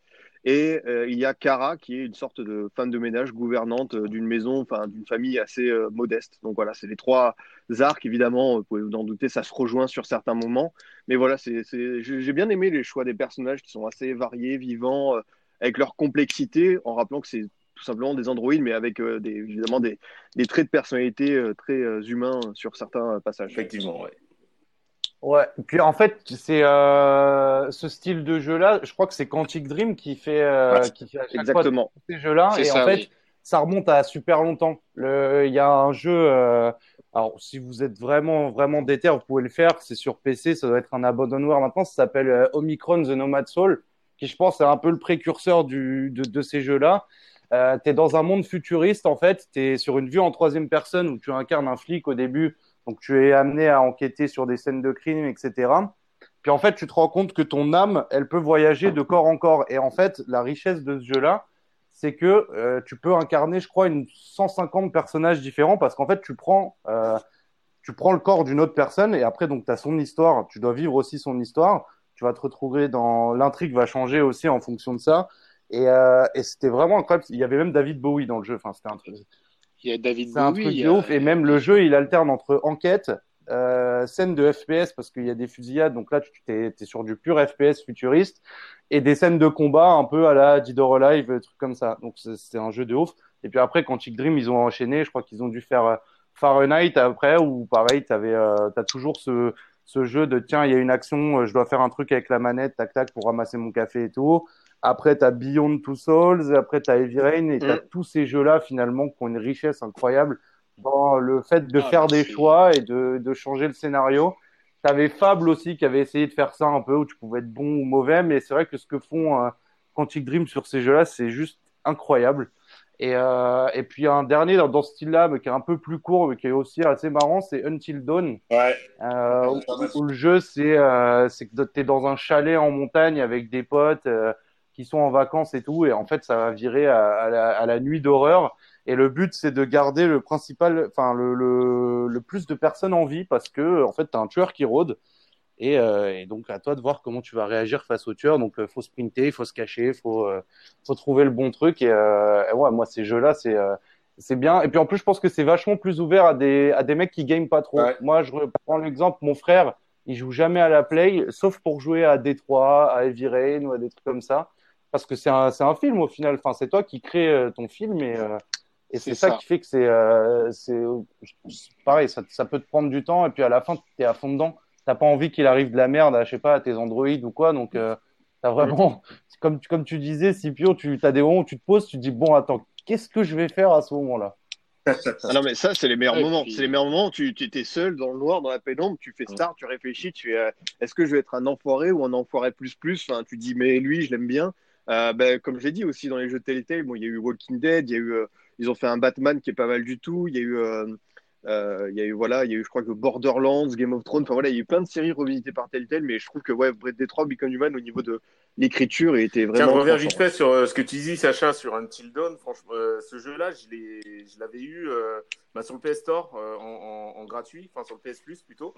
Speaker 3: Et euh, il y a Cara, qui est une sorte de femme de ménage, gouvernante euh, d'une maison, enfin d'une famille assez euh, modeste. Donc voilà, c'est les trois arcs, évidemment, vous pouvez vous en douter, ça se rejoint sur certains moments. Mais voilà, j'ai bien aimé les choix des personnages qui sont assez variés, vivants, avec leur complexité, en rappelant que c'est tout simplement des androïdes, mais avec évidemment des, des, traits de personnalité très humains sur certains passages.
Speaker 4: Effectivement, ouais.
Speaker 2: Ouais, puis en fait, c'est euh, ce style de jeu-là, je crois que c'est Quantic Dream qui fait, euh, qui fait à chaque
Speaker 3: exactement.
Speaker 2: fois ces jeux-là. Et en fait, ça remonte à super longtemps. Il y a un jeu, euh, alors si vous êtes vraiment, vraiment déter, vous pouvez le faire. C'est sur PC, ça doit être un abandonware maintenant. Ça s'appelle euh, Omicron The Nomad Soul, qui je pense est un peu le précurseur du, de, de ces jeux-là. Euh, tu es dans un monde futuriste, en fait. Tu es sur une vue en troisième personne où tu incarnes un flic au début donc tu es amené à enquêter sur des scènes de crime, etc. Puis en fait, tu te rends compte que ton âme, elle peut voyager de corps en corps. Et en fait, la richesse de ce jeu-là, c'est que euh, tu peux incarner, je crois, une 150 personnages différents parce qu'en fait, tu prends, euh, tu prends le corps d'une autre personne et après, donc, tu as son histoire. Tu dois vivre aussi son histoire. Tu vas te retrouver dans. L'intrigue va changer aussi en fonction de ça. Et, euh, c'était vraiment incroyable. Il y avait même David Bowie dans le jeu. Enfin, c'était un truc.
Speaker 1: Il y a David
Speaker 2: C'est un truc de ouf. Et même le jeu, il alterne entre enquête, euh, scène de FPS parce qu'il y a des fusillades. Donc là, tu es, es, sur du pur FPS futuriste et des scènes de combat un peu à la Dead or Alive, trucs comme ça. Donc c'est un jeu de ouf. Et puis après, quand Chick Dream, ils ont enchaîné. Je crois qu'ils ont dû faire euh, Fahrenheit après ou pareil, tu euh, as toujours ce, ce jeu de tiens, il y a une action, euh, je dois faire un truc avec la manette, tac tac, pour ramasser mon café et tout. Après, tu as Beyond Two Souls, après, tu as Heavy Rain, et tu as mm. tous ces jeux-là, finalement, qui ont une richesse incroyable dans le fait de ah, faire des choix et de, de changer le scénario. Tu avais Fable aussi, qui avait essayé de faire ça un peu, où tu pouvais être bon ou mauvais, mais c'est vrai que ce que font euh, Quantic Dream sur ces jeux-là, c'est juste incroyable. Et, euh, et puis un dernier dans, dans ce style-là, mais qui est un peu plus court, mais qui est aussi assez marrant, c'est Until Dawn.
Speaker 4: Ouais.
Speaker 2: Euh, où, le jeu, c'est euh, que tu es dans un chalet en montagne avec des potes. Qui sont en vacances et tout, et en fait, ça va virer à, la, à la, nuit d'horreur. Et le but, c'est de garder le principal, enfin le, le, le, plus de personnes en vie, parce que en fait, t'as un tueur qui rôde. Et, euh, et, donc à toi de voir comment tu vas réagir face au tueur. Donc euh, faut sprinter, il faut se cacher, faut euh, faut trouver le bon truc. Et, euh, ouais, moi ces jeux-là, c'est euh, c'est bien. Et puis en plus, je pense que c'est vachement plus ouvert à des à des mecs qui game pas trop. Moi, je reprends l'exemple, mon frère, il joue jamais à la play, sauf pour jouer à Détroit, à Heavy Rain ou à des trucs comme ça parce que c'est un, un, film au final. Enfin, c'est toi qui crée euh, ton film et, euh, et c'est ça, qui fait que c'est euh, pareil. Ça, ça, peut te prendre du temps et puis à la fin, tu es à fond dedans. T'as pas envie qu'il arrive de la merde à, je sais pas, à tes Android ou quoi. Donc, euh, as vraiment, comme, comme tu disais, Scipio, tu as des moments où tu te poses, tu te dis, bon, attends, qu'est-ce que je vais faire à ce moment-là?
Speaker 3: Ah non mais ça c'est les meilleurs moments. C'est les meilleurs moments où tu, tu étais seul dans le noir, dans la pénombre, tu fais star, tu réfléchis, tu es, est-ce que je vais être un enfoiré ou un enfoiré plus plus? Enfin, Tu dis mais lui je l'aime bien. Euh, ben, comme j'ai dit aussi dans les jeux de Telltale, bon, il y a eu Walking Dead, il y a eu, euh, ils ont fait un Batman qui est pas mal du tout, il y a eu, euh, il y a eu voilà, il y a eu je crois que Borderlands, Game of Thrones, enfin voilà, il y a eu plein de séries revisitées par Telltale, mais je trouve que ouais, Breath Detroit, Become Human au niveau de l'écriture était vraiment.
Speaker 4: Tiens, je reviens vite fait sur ce que tu dis, Sacha, sur Until Dawn. Franchement, ce jeu-là, je l'avais eu bah, sur le PS Store en, en, en, gratuit, enfin sur le PS Plus plutôt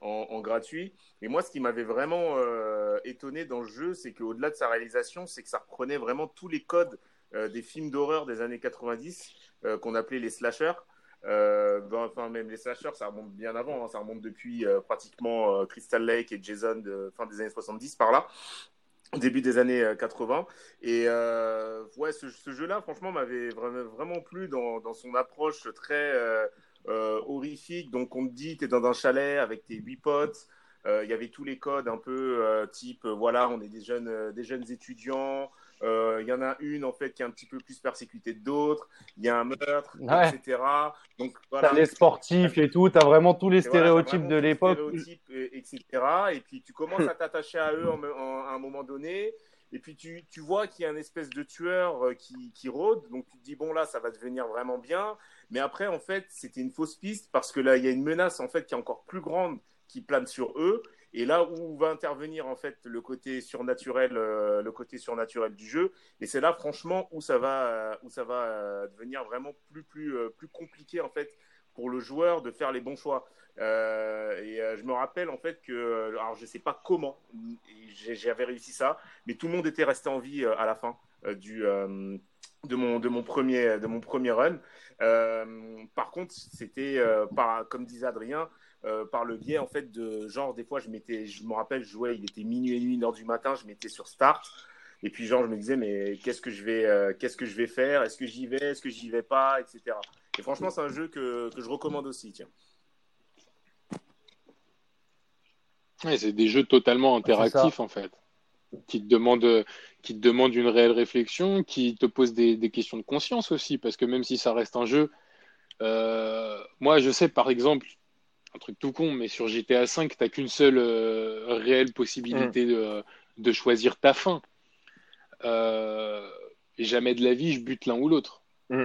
Speaker 4: en, gratuit. Et moi, ce qui m'avait vraiment euh, étonné dans le jeu, c'est qu'au-delà de sa réalisation, c'est que ça reprenait vraiment tous les codes euh, des films d'horreur des années 90 euh, qu'on appelait les slashers. Ben, enfin, même les slashers, ça remonte bien avant, hein. ça remonte depuis pratiquement Crystal Lake et Jason de fin des années 70 par là. début des années 80. Et ouais, ce, jeu-là, franchement, m'avait vraiment, vraiment plu dans, dans, son approche très horrifique. Donc, on te dit, tu es dans un chalet avec tes huit potes. Il y avait tous les codes un peu type, voilà, on est des jeunes, des jeunes étudiants. Euh, il y en a une en fait qui est un petit peu plus persécutée que d'autres. Il y a un meurtre, etc.
Speaker 2: Donc voilà. T'as les sportifs et tout. T'as vraiment tous les stéréotypes de l'époque. Stéréotypes,
Speaker 4: etc. Et puis tu commences à t'attacher à eux à un moment donné. Et puis tu, tu vois qu'il y a une espèce de tueur euh, qui, qui, rôde. Donc tu te dis, bon là, ça va devenir vraiment bien. Mais après, en fait, c'était une fausse piste parce que là, il y a une menace en fait qui est encore plus grande qui plane sur eux. Et là où va intervenir en fait le côté surnaturel, euh, le côté surnaturel du jeu, et c'est là franchement où ça va, où ça va euh, devenir vraiment plus plus euh, plus compliqué en fait pour le joueur de faire les bons choix. Et je me rappelle en fait que, alors je sais pas comment j'avais réussi ça, mais tout le monde était resté en vie à la fin du de mon de mon premier de mon premier run. par contre, c'était comme disait Adrien, euh, par le biais en fait de genre des fois je m'étais je me rappelle je jouais il était minuit et nuit une heure du matin je m'étais sur start. Et puis genre je me disais mais qu'est-ce que je vais euh, qu'est-ce que je vais faire? Est-ce que j'y vais? Est-ce que j'y vais pas? Etc et franchement c'est un jeu que, que je recommande aussi tiens
Speaker 1: c'est des jeux totalement interactifs en fait qui te demandent qui te demandent une réelle réflexion qui te posent des, des questions de conscience aussi parce que même si ça reste un jeu euh, moi je sais par exemple un truc tout con, mais sur GTA V, tu n'as qu'une seule euh, réelle possibilité mm. de, choisir ta fin. Euh, jamais de la vie, je bute l'un ou l'autre. Mm.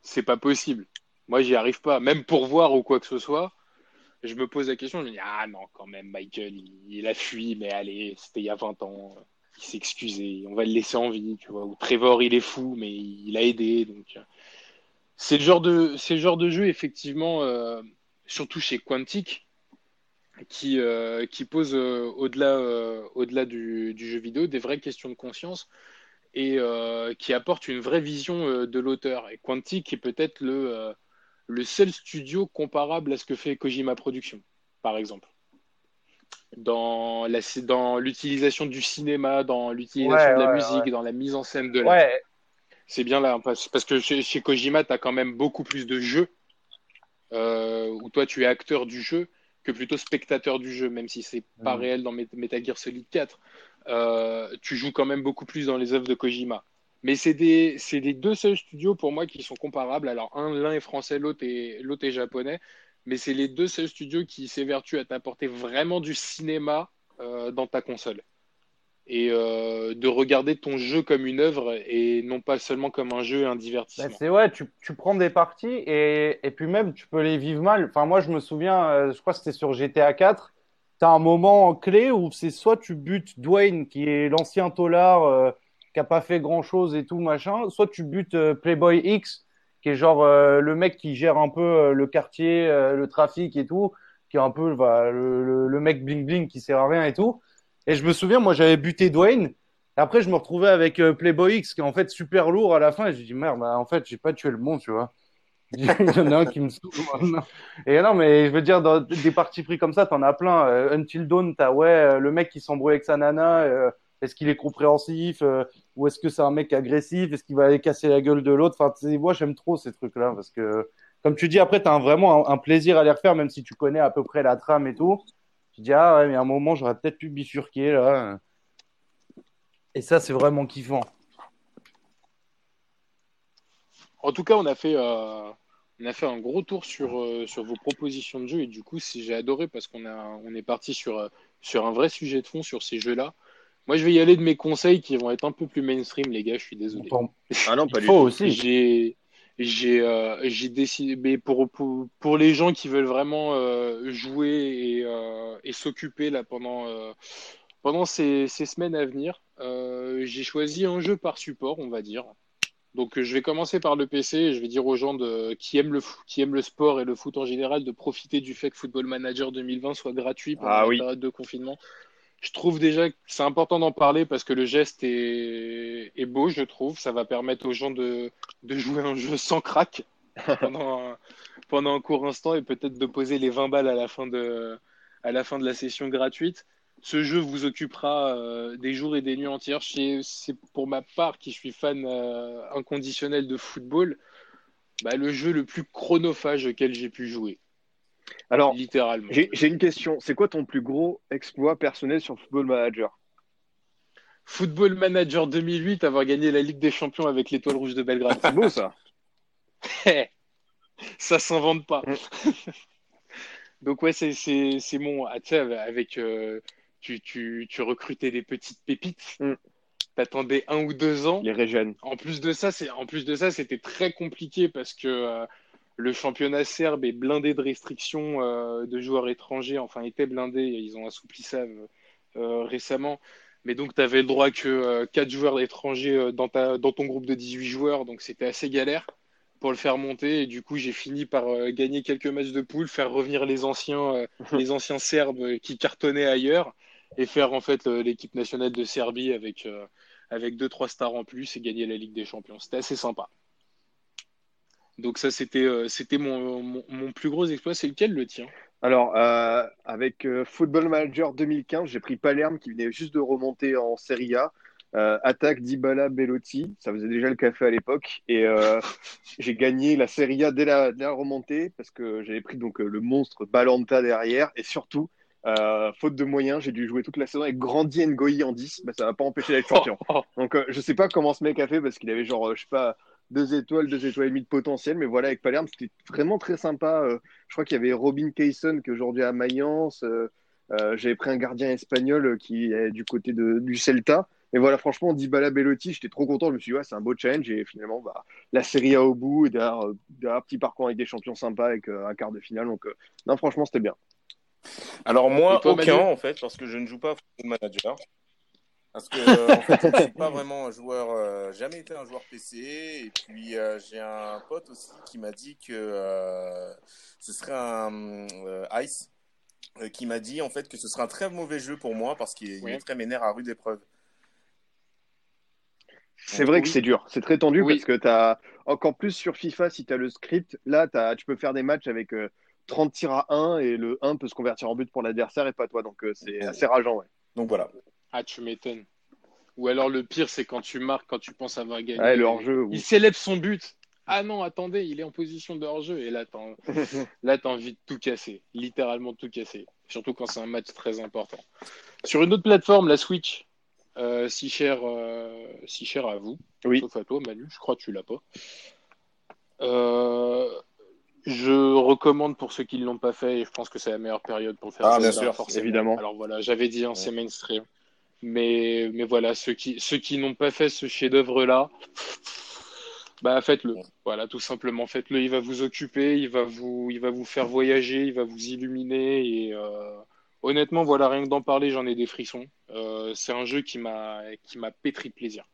Speaker 1: C'est pas possible. Moi, j'y arrive pas. Même pour voir ou quoi que ce soit, je me pose la question, je me dis, ah non, quand même, Michael, il, a fui, mais allez, c'était il y a 20 ans. Il s'est excusé, on va le laisser en vie, tu vois. Ou Trevor, il est fou, mais il, a aidé. Donc, c'est le genre de, c'est le genre de jeu, effectivement. Euh, surtout chez Quantic, qui, euh, qui pose euh, au-delà euh, au-delà du, jeu vidéo des vraies questions de conscience et qui apporte une vraie vision de l'auteur. Et Quantic est peut-être le, le seul studio comparable à ce que fait Kojima Productions, par exemple. Dans, la, dans l'utilisation du cinéma, dans l'utilisation de la musique, dans la mise en scène de la. C'est bien là, parce, que chez, chez Kojima, tu as quand même beaucoup plus de jeux euh, où toi tu es acteur du jeu que plutôt spectateur du jeu, même si c'est pas mm. réel dans Metal Gear Solid 4. Euh, tu joues quand même beaucoup plus dans les œuvres de Kojima. Mais c'est des, des, deux seuls studios pour moi qui sont comparables. Alors, un, l'un est français, l'autre est, l'autre est japonais. Mais c'est les deux seuls studios qui s'évertuent à t'apporter vraiment du cinéma euh, dans ta console et euh, de regarder ton jeu comme une œuvre et non pas seulement comme un jeu et un divertissement.
Speaker 2: C'est ouais, tu, tu, prends des parties et, et, puis même tu peux les vivre mal. Enfin moi je me souviens, euh, je crois que c'était sur GTA 4, tu as un moment clé où c'est soit tu butes Dwayne qui est l'ancien tolard qui a pas fait grand chose et tout machin, soit tu butes Playboy X qui est genre le mec qui gère un peu le quartier, le trafic et tout, qui est un peu bah, le, mec bling bling qui sert à rien et tout. Et je me souviens, moi, j'avais buté Dwayne. Après, je me retrouvais avec euh, Playboy X, qui est en fait super lourd à la fin. Et je dis, merde, bah, en fait, j'ai pas tué le monde, tu vois. Il y en a un qui me saoule Et non, mais je veux dire, dans des parties pris comme ça, t'en as plein. Euh, Until Dawn, t'as, ouais, euh, le mec qui s'embrouille avec sa nana. est-ce qu'il est compréhensif Ou est-ce que c'est un mec agressif? Est-ce qu'il va aller casser la gueule de l'autre? Enfin, moi, j'aime trop ces trucs-là. Parce que, comme tu dis, après, t'as vraiment un, plaisir à les refaire, même si tu connais à peu près la trame et tout. Tu dis, ah ouais, mais à un moment, j'aurais peut-être pu bifurquer là. Et ça, c'est vraiment kiffant.
Speaker 1: En tout cas, on a fait, euh, on a fait un gros tour sur, euh, sur vos propositions de jeu et du coup, j'ai adoré parce qu'on on est parti sur, euh, sur un vrai sujet de fond sur ces jeux-là. Moi, je vais y aller de mes conseils qui vont être un peu plus mainstream, les gars. Je suis désolé.
Speaker 3: Ah non, pas
Speaker 1: du tout. aussi. J'ai, j'ai euh, j'ai décidé mais pour, pour, pour les gens qui veulent vraiment euh, jouer et, euh, et s'occuper là pendant pendant ces, ces, semaines à venir j'ai choisi un jeu par support on va dire donc je vais commencer par le PC et je vais dire aux gens de, qui aiment le qui aiment le sport et le foot en général de profiter du fait que Football Manager 2020 soit gratuit pendant ah la période de confinement je trouve déjà que c'est important d'en parler parce que le geste est, est, beau, je trouve. Ça va permettre aux gens de, de jouer un jeu sans crack pendant, pendant un court instant et peut-être de poser les 20 balles à la fin de, à la, fin de la session gratuite. ce jeu vous occupera euh, des jours et des nuits entières. C'est pour ma part, qui suis fan euh, inconditionnel de football, bah, le jeu le plus chronophage auquel j'ai pu jouer.
Speaker 3: Alors, littéralement. J'ai une question. C'est quoi ton plus gros exploit personnel sur Football Manager?
Speaker 1: Football Manager 2008, avoir gagné la Ligue des Champions avec l'Étoile Rouge de Belgrade.
Speaker 3: C'est beau ça.
Speaker 1: ça s'invente pas. Mm. Donc ouais, c'est mon... Ah, avec euh, tu, tu, tu, recrutais des petites pépites. Mm. T'attendais un ou deux ans.
Speaker 3: Les régènes.
Speaker 1: En plus de ça, c'est en plus de ça, c'était très compliqué parce que euh, le championnat serbe est blindé de restrictions euh, de joueurs étrangers. Enfin, était blindé. Ils ont assoupli ça récemment. Mais donc, tu avais le droit que quatre joueurs étrangers dans, ta, dans ton groupe de 18 joueurs. Donc, c'était assez galère pour le faire monter. Et du coup, j'ai fini par euh, gagner quelques matchs de poule, faire revenir les anciens, euh, les anciens Serbes qui cartonnaient ailleurs et faire en fait l'équipe nationale de Serbie avec, euh, avec deux, trois stars en plus et gagner la Ligue des Champions. C'était assez sympa. Donc ça, c'était c'était mon, mon, plus gros exploit. C'est lequel le tien?
Speaker 3: Alors, avec Football Manager 2015, j'ai pris Palerme qui venait juste de remonter en Serie A. Euh, attaque d'Ibala Bellotti, ça faisait déjà le café à l'époque. Et euh, j'ai gagné la Serie A dès la, remontée parce que j'avais pris donc le monstre Balanta derrière. Et surtout, euh, faute de moyens, j'ai dû jouer toute la saison avec Grandi Ngoyi en 10. Bah, ça m'a pas empêché d'être champion. Donc je sais pas comment ce mec a fait parce qu'il avait genre, je sais pas, deux étoiles, deux étoiles et demie de potentiel. Mais voilà, avec Palerme, c'était vraiment très sympa. je crois qu'il y avait Robin Kayson qui aujourd'hui à Mayence. j'avais pris un gardien espagnol qui est du côté de, du Celta. Et voilà, franchement, Dybala Bellotti, j'étais trop content. Je me suis dit, ouais, c'est un beau challenge. Et finalement, bah, la série A au bout, et derrière, euh, un petit parcours avec des champions sympas, avec euh, un quart de finale. Donc, euh, non, franchement, c'était bien.
Speaker 4: Alors, moi, aucun, en fait, parce que je ne joue pas Football Manager. Parce que, en fait, je ne suis pas vraiment un joueur, jamais été un joueur PC. Et puis, j'ai un pote aussi qui m'a dit que ce serait un Ice. qui m'a dit en fait que ce serait un très mauvais jeu pour moi parce qu'il est très ménère à rude épreuve.
Speaker 3: C'est vrai que c'est dur, c'est très tendu parce que tu as encore plus sur FIFA, si tu as le script, là as, tu peux faire des matchs avec 30 euh, tirs à 1 et le 1 peut se convertir en but pour l'adversaire et pas toi. Donc euh, c'est assez rageant. Ouais.
Speaker 4: Donc voilà.
Speaker 1: Ah, tu m'étonnes. Ou alors le pire, c'est quand tu marques, quand tu penses avoir gagné.
Speaker 3: Ouais, le hors-jeu.
Speaker 1: Il célèbre son but. Ah non, attendez, il est en position de hors-jeu. Et là, tu as envie de tout casser. Littéralement tout casser. Surtout quand c'est un match très important. Sur une autre plateforme, la Switch, euh, si, cher, euh, si cher à vous,
Speaker 3: oui.
Speaker 1: sauf à toi, Manu, je crois que tu l'as pas. Euh, je recommande pour ceux qui ne l'ont pas fait, et je pense que c'est la meilleure période pour faire.
Speaker 3: Ah, bien sûr, forcément. évidemment.
Speaker 1: Alors voilà, j'avais dit, hein, c'est mainstream. Mais, mais voilà, ceux qui, ceux qui n'ont pas fait ce chef-d'œuvre-là, bah faites-le. Voilà, tout simplement, faites-le. Il va vous occuper, il va vous, il va vous faire voyager, il va vous illuminer et honnêtement, voilà, rien que d'en parler, j'en ai des frissons. Euh, c'est un jeu qui m'a qui m'a pétri de plaisir.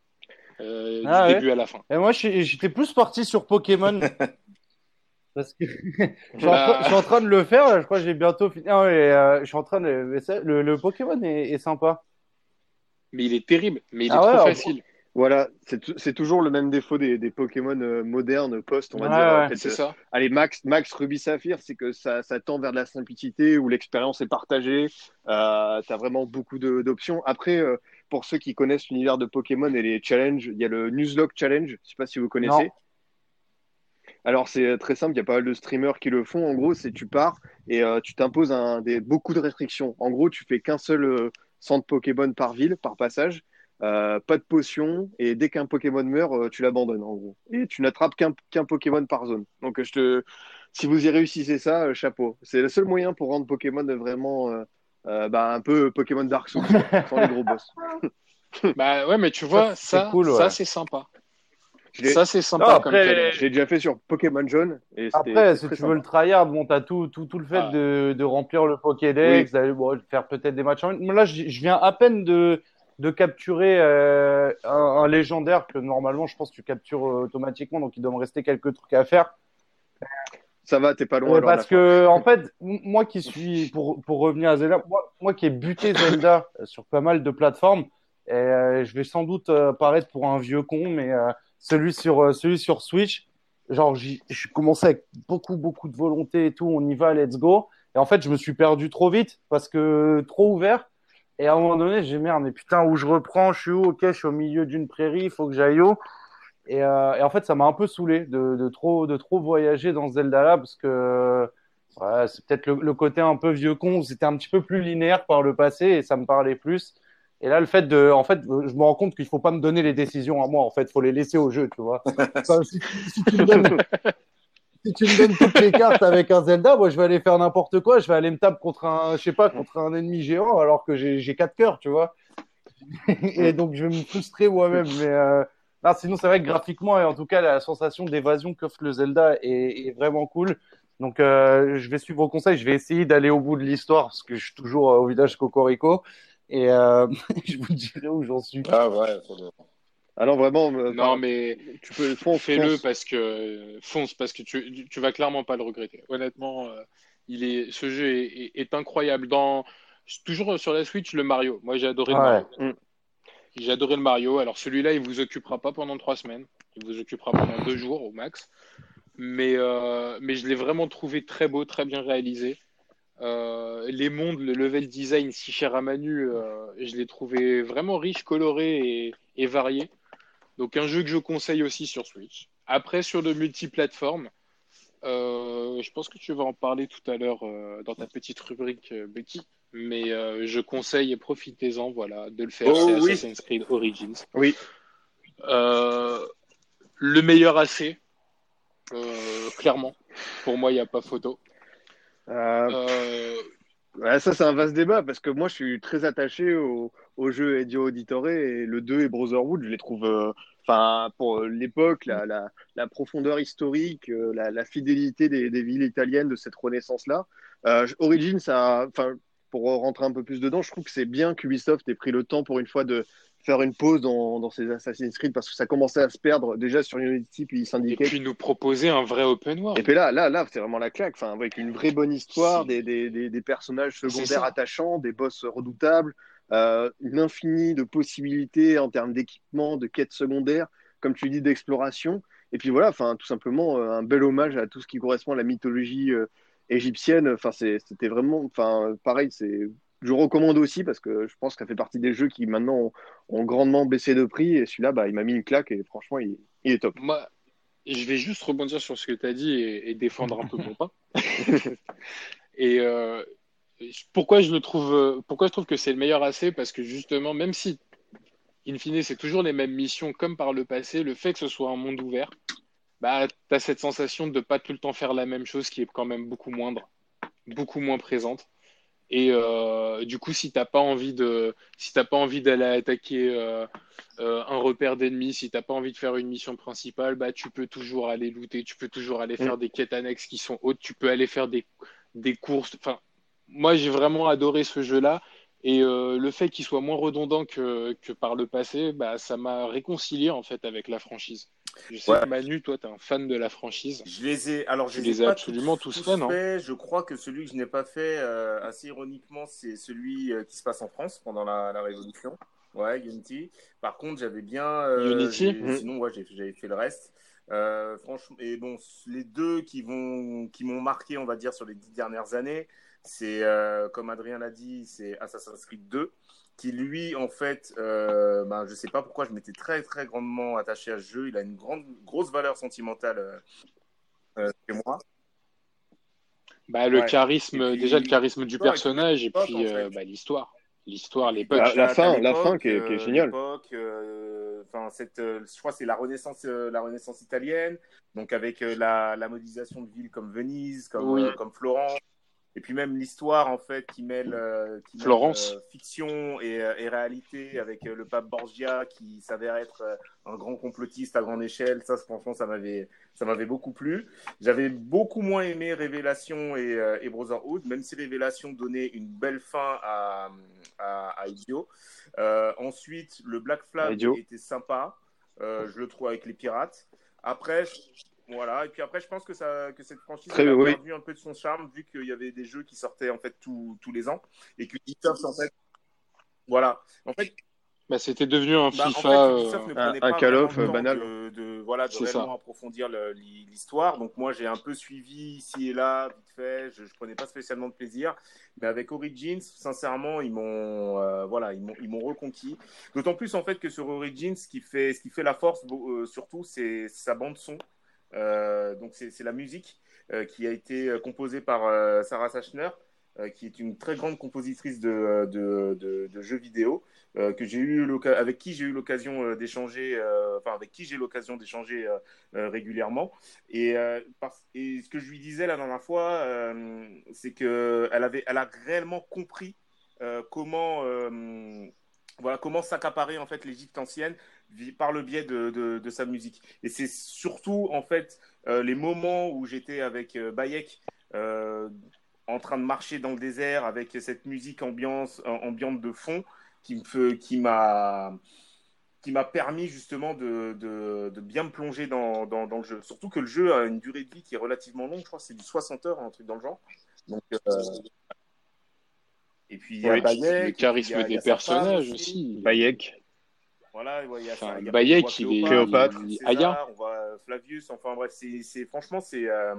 Speaker 1: Euh, ah du début à la fin.
Speaker 2: Et moi, j'étais plus parti sur Pokémon. Parce que je, suis en train, de le faire, je crois que j'ai bientôt fini. Ah euh, je suis en train de. Le, Pokémon est, sympa.
Speaker 1: Mais il est terrible, mais il est ah trop facile.
Speaker 3: Voilà, c'est toujours le même défaut des, Pokémon euh, modernes, post, on va dire.
Speaker 1: Ouais, c'est ça.
Speaker 3: Euh, allez, Max, Max Ruby Saphir, c'est que ça, ça, tend vers de la simplicité où l'expérience est partagée. Euh, tu as vraiment beaucoup d'options. Après, euh, pour ceux qui connaissent l'univers de Pokémon et les challenges, il y a le Nuzlocke Challenge. Je sais pas si vous connaissez. Alors, c'est très simple. Il y a pas mal de streamers qui le font. En gros, c'est tu pars et tu t'imposes beaucoup de restrictions. En gros, tu fais qu'un seul centre Pokémon par ville, par passage. Euh, pas de potion, et dès qu'un Pokémon meurt, euh, tu l'abandonnes en gros. Et tu n'attrapes qu'un Pokémon par zone. Donc je te, si vous y réussissez ça, euh, chapeau. C'est le seul moyen pour rendre Pokémon vraiment bah, un peu Pokémon Dark Souls, sans les gros boss.
Speaker 1: bah ouais, mais tu vois, ça, ça c'est sympa. Ça, c'est sympa.
Speaker 3: après, je l'ai déjà fait sur Pokémon Jaune. Et
Speaker 2: après, si tu veux le tryhard, bon, t'as tout, tout, tout le fait ah. de, de, remplir le Pokédex, d'aller faire peut-être des matchs en Là, je viens à peine de, de capturer euh, un, légendaire que normalement, je pense, tu captures euh, automatiquement, donc il doit me rester quelques trucs à faire.
Speaker 3: Ça va, t'es pas loin.
Speaker 2: parce que, en fait, moi qui suis, pour, pour revenir à Zelda, moi, qui ai buté Zelda sur pas mal de plateformes, et, euh, je vais sans doute paraître pour un vieux con, mais celui sur celui sur Switch, genre, je commençais avec beaucoup, beaucoup de volonté et tout, on y va, let's go. Et en fait, je me suis perdu trop vite parce que trop ouvert. Et à un moment donné, j'ai merde, mais putain, où je reprends, je suis où? Ok, je suis au milieu d'une prairie, il faut que j'aille où? Et, euh, et, en fait, ça m'a un peu saoulé de, de, trop, de trop voyager dans Zelda-là parce que c'est peut-être le, le, côté un peu vieux con. C'était un petit peu plus linéaire par le passé et ça me parlait plus. Et là, le fait de, en fait, je me rends compte qu'il faut pas me donner les décisions à moi. En fait, faut les laisser au jeu, tu vois. Enfin, si, si, tu me donnes, si tu me donnes toutes les cartes avec un Zelda, moi, je vais aller faire n'importe quoi. Je vais aller me taper contre un, je sais pas, contre un ennemi géant alors que j'ai quatre cœurs, tu vois. et donc, je vais me frustrer moi-même. Mais euh, non, sinon, c'est vrai que graphiquement et en tout cas, la sensation d'évasion qu'offre le Zelda est, est, vraiment cool. Donc, euh, je vais suivre vos conseils. Je vais essayer d'aller au bout de l'histoire parce que je suis toujours au village Cocorico. Et euh, je vous dirai où j'en suis.
Speaker 3: Ah ouais. Alors vraiment.
Speaker 1: Euh, non mais tu peux fonce, fais-le parce que fonce parce que tu, tu vas clairement pas le regretter. Honnêtement, euh, il est ce jeu est, est, incroyable. Dans toujours sur la Switch le Mario. Moi j'ai adoré le Mario. Mm. J'ai adoré le Mario. Alors celui-là il vous occupera pas pendant trois semaines. Il vous occupera pendant deux jours au max. Mais euh, mais je l'ai vraiment trouvé très beau, très bien réalisé. Euh, les mondes, le level design si cher à Manu, euh, je l'ai trouvé vraiment riche, coloré et, et, varié. Donc un jeu que je conseille aussi sur Switch. Après sur le multiplateforme, euh, je pense que tu vas en parler tout à l'heure euh, dans ta petite rubrique Becky, mais je conseille et profitez-en, voilà, de le faire.
Speaker 3: Oh,
Speaker 1: c'est
Speaker 3: oui.
Speaker 1: Assassin's Creed Origins.
Speaker 3: Oui.
Speaker 1: le meilleur AC, clairement. Pour moi, il n'y a pas photo.
Speaker 3: Euh, euh... Ouais, ça, c'est un vaste débat parce que moi, je suis très attaché au, au jeu Edio Auditore et le 2 et Brotherhood. Je les trouve, euh, enfin, pour l'époque, la, la, la, profondeur historique, euh, la, la fidélité des, des, villes italiennes de cette renaissance-là. Origin, ça, enfin, pour rentrer un peu plus dedans, je trouve que c'est bien qu'Ubisoft ait pris le temps pour une fois de faire une pause dans, dans ces Assassin's Creed parce que ça commençait à se perdre déjà sur Unity puis Syndicate.
Speaker 1: Et puis nous proposer un vrai open world.
Speaker 3: Et puis là, là, là, c'est vraiment la claque. Enfin, avec une vraie bonne histoire, des, des, des, des, personnages secondaires attachants, des boss redoutables, euh, une infinie de possibilités en termes d'équipement, de quêtes secondaires, comme tu dis, d'exploration. Et puis voilà, enfin, tout simplement un bel hommage à tout ce qui correspond à la mythologie euh, égyptienne. Enfin, c'était vraiment, enfin, pareil, c'est je recommande aussi parce que je pense que ça fait partie des jeux qui maintenant ont, ont grandement baissé de prix et celui-là, bah, il m'a mis une claque et franchement, il, il, est top.
Speaker 1: Moi, je vais juste rebondir sur ce que tu as dit et, et, défendre un peu mon pain. et euh, pourquoi je le trouve, pourquoi je trouve que c'est le meilleur AC Parce que justement, même si, in fine, c'est toujours les mêmes missions comme par le passé, le fait que ce soit un monde ouvert, bah, tu as cette sensation de ne pas tout le temps faire la même chose qui est quand même beaucoup moindre, beaucoup moins présente. Et euh, du coup, si t'as pas envie de, si t'as pas envie d'aller attaquer euh, euh, un repère d'ennemis, si t'as pas envie de faire une mission principale, bah tu peux toujours aller looter, tu peux toujours aller faire mm. des quêtes annexes qui sont hautes, tu peux aller faire des des courses. Enfin, moi j'ai vraiment adoré ce jeu-là et le fait qu'il soit moins redondant que que par le passé, bah ça m'a réconcilié en fait avec la franchise. Je sais
Speaker 4: Ouais.
Speaker 1: que Manu, toi, tu es un fan de la franchise.
Speaker 4: Je les ai, alors je les ai
Speaker 1: absolument
Speaker 4: tous,
Speaker 1: faits, non
Speaker 4: faits. Je crois que celui que je n'ai pas fait, euh, assez ironiquement, c'est celui euh, qui se passe en France pendant la, la Révolution. Ouais, Unity. Par contre, j'avais bien. euh,
Speaker 1: Unity
Speaker 3: Mhm.
Speaker 4: Sinon, ouais, j'avais fait le reste. Euh, franchement, et bon, les deux qui vont, qui m'ont marqué, on va dire, sur les dix dernières années, c'est comme Adrien l'a dit, c'est Assassin's Creed 2, qui lui, en fait, euh, ben, je sais pas pourquoi, je m'étais très très grandement attaché à ce jeu. Il a une grande, grosse valeur sentimentale euh, euh, chez moi.
Speaker 1: Bah, le
Speaker 4: Ouais.
Speaker 1: charisme,
Speaker 4: puis,
Speaker 1: déjà le charisme du personnage et puis euh, bah, l'histoire. L'histoire, l'époque.
Speaker 3: La- fin- la fin qui est- qui est géniale.
Speaker 4: euh, Enfin, cette, je crois que c'est la Renaissance, la Renaissance italienne. Donc avec la, la modélisation de villes comme Venise, comme,
Speaker 1: Oui.
Speaker 4: euh, comme Florence. Et puis même l'histoire en fait qui mêle, euh, qui mêle,
Speaker 1: Florence.
Speaker 4: euh, fiction et, euh, et réalité avec euh, le pape Borgia qui s'avère être euh, un grand complotiste à grande échelle. Ça, franchement, ça m'avait, ça m'avait beaucoup plu. J'avais beaucoup moins aimé Révélation et, euh, et Brotherhood, même si Révélation donnait une belle fin à, à, à Idio. Euh, ensuite, le Black Flag
Speaker 3: Idio.
Speaker 4: était sympa, euh, je le trouve avec les pirates. Après, voilà. Et puis après, je pense que ça, que cette franchise
Speaker 3: Très
Speaker 4: a
Speaker 3: oui.
Speaker 4: perdu un peu de son charme vu qu'il y avait des jeux qui sortaient en fait tous tous les ans et que Ubisoft en fait, voilà. En fait,
Speaker 1: Bah, c'était devenu un
Speaker 4: bah, en
Speaker 1: FIFA.
Speaker 4: fait, Ubisoft
Speaker 1: euh,
Speaker 3: un- un Call
Speaker 4: vraiment
Speaker 3: of, banal.
Speaker 4: De, de- voilà, de réellement approfondir l'histoire. Donc moi, j'ai un peu suivi ici et là, vite fait. Je, ne prenais pas spécialement de plaisir, mais avec Origins, sincèrement, ils m'ont, euh, voilà, ils m'ont, ils m'ont reconquis. D'autant plus en fait que sur Origins, ce qui fait, ce qui fait la force, euh, surtout, c'est sa bande son. Donc c'est la musique qui a été composée par Sarah Sachner. Euh, qui est une très grande compositrice de, jeux vidéo, euh, que eu avec qui j'ai eu l'occasion euh, d'échanger, avec qui j'ai l'occasion d'échanger régulièrement. Et, et, ce que je lui disais la dernière fois, c'est qu'elle avait, elle a réellement compris comment voilà comment s'accaparer en fait l'Égypte ancienne par le biais de, de, sa musique. Et c'est surtout en fait les moments où j'étais avec Bayek en train de marcher dans le désert avec cette musique ambiance, euh, ambiante de fond qui me qui m'a qui m'a permis justement de, de, bien me plonger dans, dans, le jeu. Surtout que le jeu a une durée de vie qui est relativement longue, je crois que c'est du 60 heures, un truc dans le genre. Donc, euh,
Speaker 1: Et puis il y a Bayek, le charisme des personnages aussi.
Speaker 3: Bayek.
Speaker 4: Voilà, il y a,
Speaker 1: enfin, il Bayek, il est
Speaker 3: Cléopâtre,
Speaker 4: Aya. On voit Flavius, enfin bref, c'est franchement c'est euh,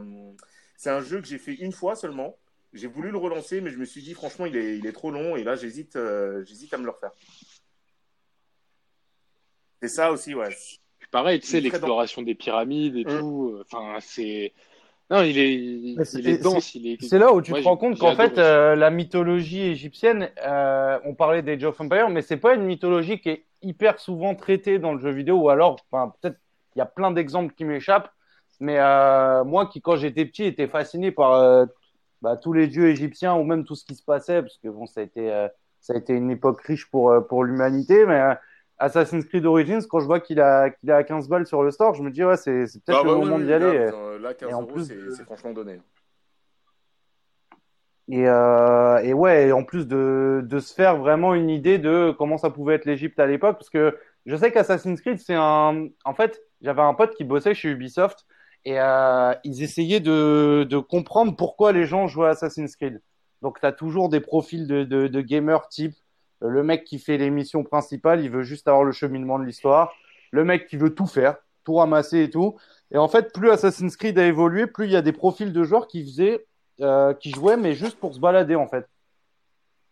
Speaker 4: c'est un jeu que j'ai fait une fois seulement j'ai voulu le relancer, mais je me suis dit, franchement, il est, il est trop long et là, j'hésite, euh, j'hésite à me le refaire. C'est ça aussi, ouais.
Speaker 1: Pareil, tu sais, l'exploration des pyramides et mmh. tout. Euh, enfin, c'est. Non, il est, il, est dense.
Speaker 2: C'est là où tu te rends compte qu'en fait, euh, la mythologie égyptienne, on parlait des of Empire, mais c'est pas une mythologie qui est hyper souvent traitée dans le jeu vidéo, ou alors, enfin, peut-être, il y a plein d'exemples qui m'échappent, mais moi qui, quand j'étais petit, était fasciné par bah, tous les dieux égyptiens ou même tout ce qui se passait, parce que bon, ça a été, euh, ça a été une époque riche pour, euh, pour l'humanité, mais euh, Assassin's Creed Origins, quand je vois qu'il a, qu'il a 15 balles sur le store, je me dis, ouais, c'est, peut-être bah, le moment d'y aller.
Speaker 4: Là, 15 euros, plus, c'est, franchement donné.
Speaker 2: Et, euh, et ouais, en plus de, de se faire vraiment une idée de comment ça pouvait être l'Égypte à l'époque, parce que je sais qu'Assassin's Creed, c'est un. En fait, j'avais un pote qui bossait chez Ubisoft et euh, ils essayaient de, de, comprendre pourquoi les gens jouaient à Assassin's Creed. Donc, tu as toujours des profils de, de, de gamers type euh, le mec qui fait les missions principales, il veut juste avoir le cheminement de l'histoire. Le mec qui veut tout faire, tout ramasser et tout. Et en fait, plus Assassin's Creed a évolué, plus il y a des profils de joueurs qui faisaient, euh, qui jouaient, mais juste pour se balader en fait.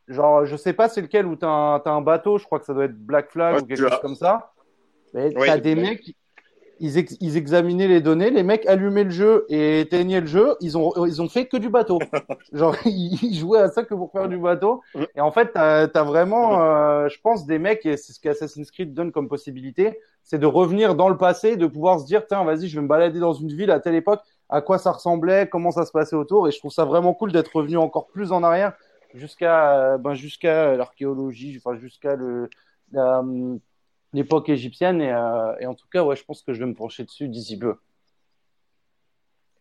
Speaker 2: Genre, je sais pas c'est lequel où t'as un, as un bateau, je crois que ça doit être Black Flag ou quelque chose comme ça. Mais t'as des mecs, ils, ils, examinaient les données, les mecs allumaient le jeu et éteignaient le jeu, ils ont, ils ont fait que du bateau. Genre, ils jouaient à ça que pour faire du bateau. Et en fait, t'as as vraiment, euh, je pense, des mecs, et c'est ce qu'Assassin's Creed donne comme possibilité, c'est de revenir dans le passé, de pouvoir se dire, tiens, vas-y, je vais me balader dans une ville à telle époque, à quoi ça ressemblait, comment ça se passait autour. Et je trouve ça vraiment cool d'être revenu encore plus en arrière jusqu'à ben, jusqu'à l'archéologie, enfin, jusqu'à le, l'époque égyptienne. Et, euh, et, en tout cas, ouais, je pense que je vais me pencher dessus d'ici peu.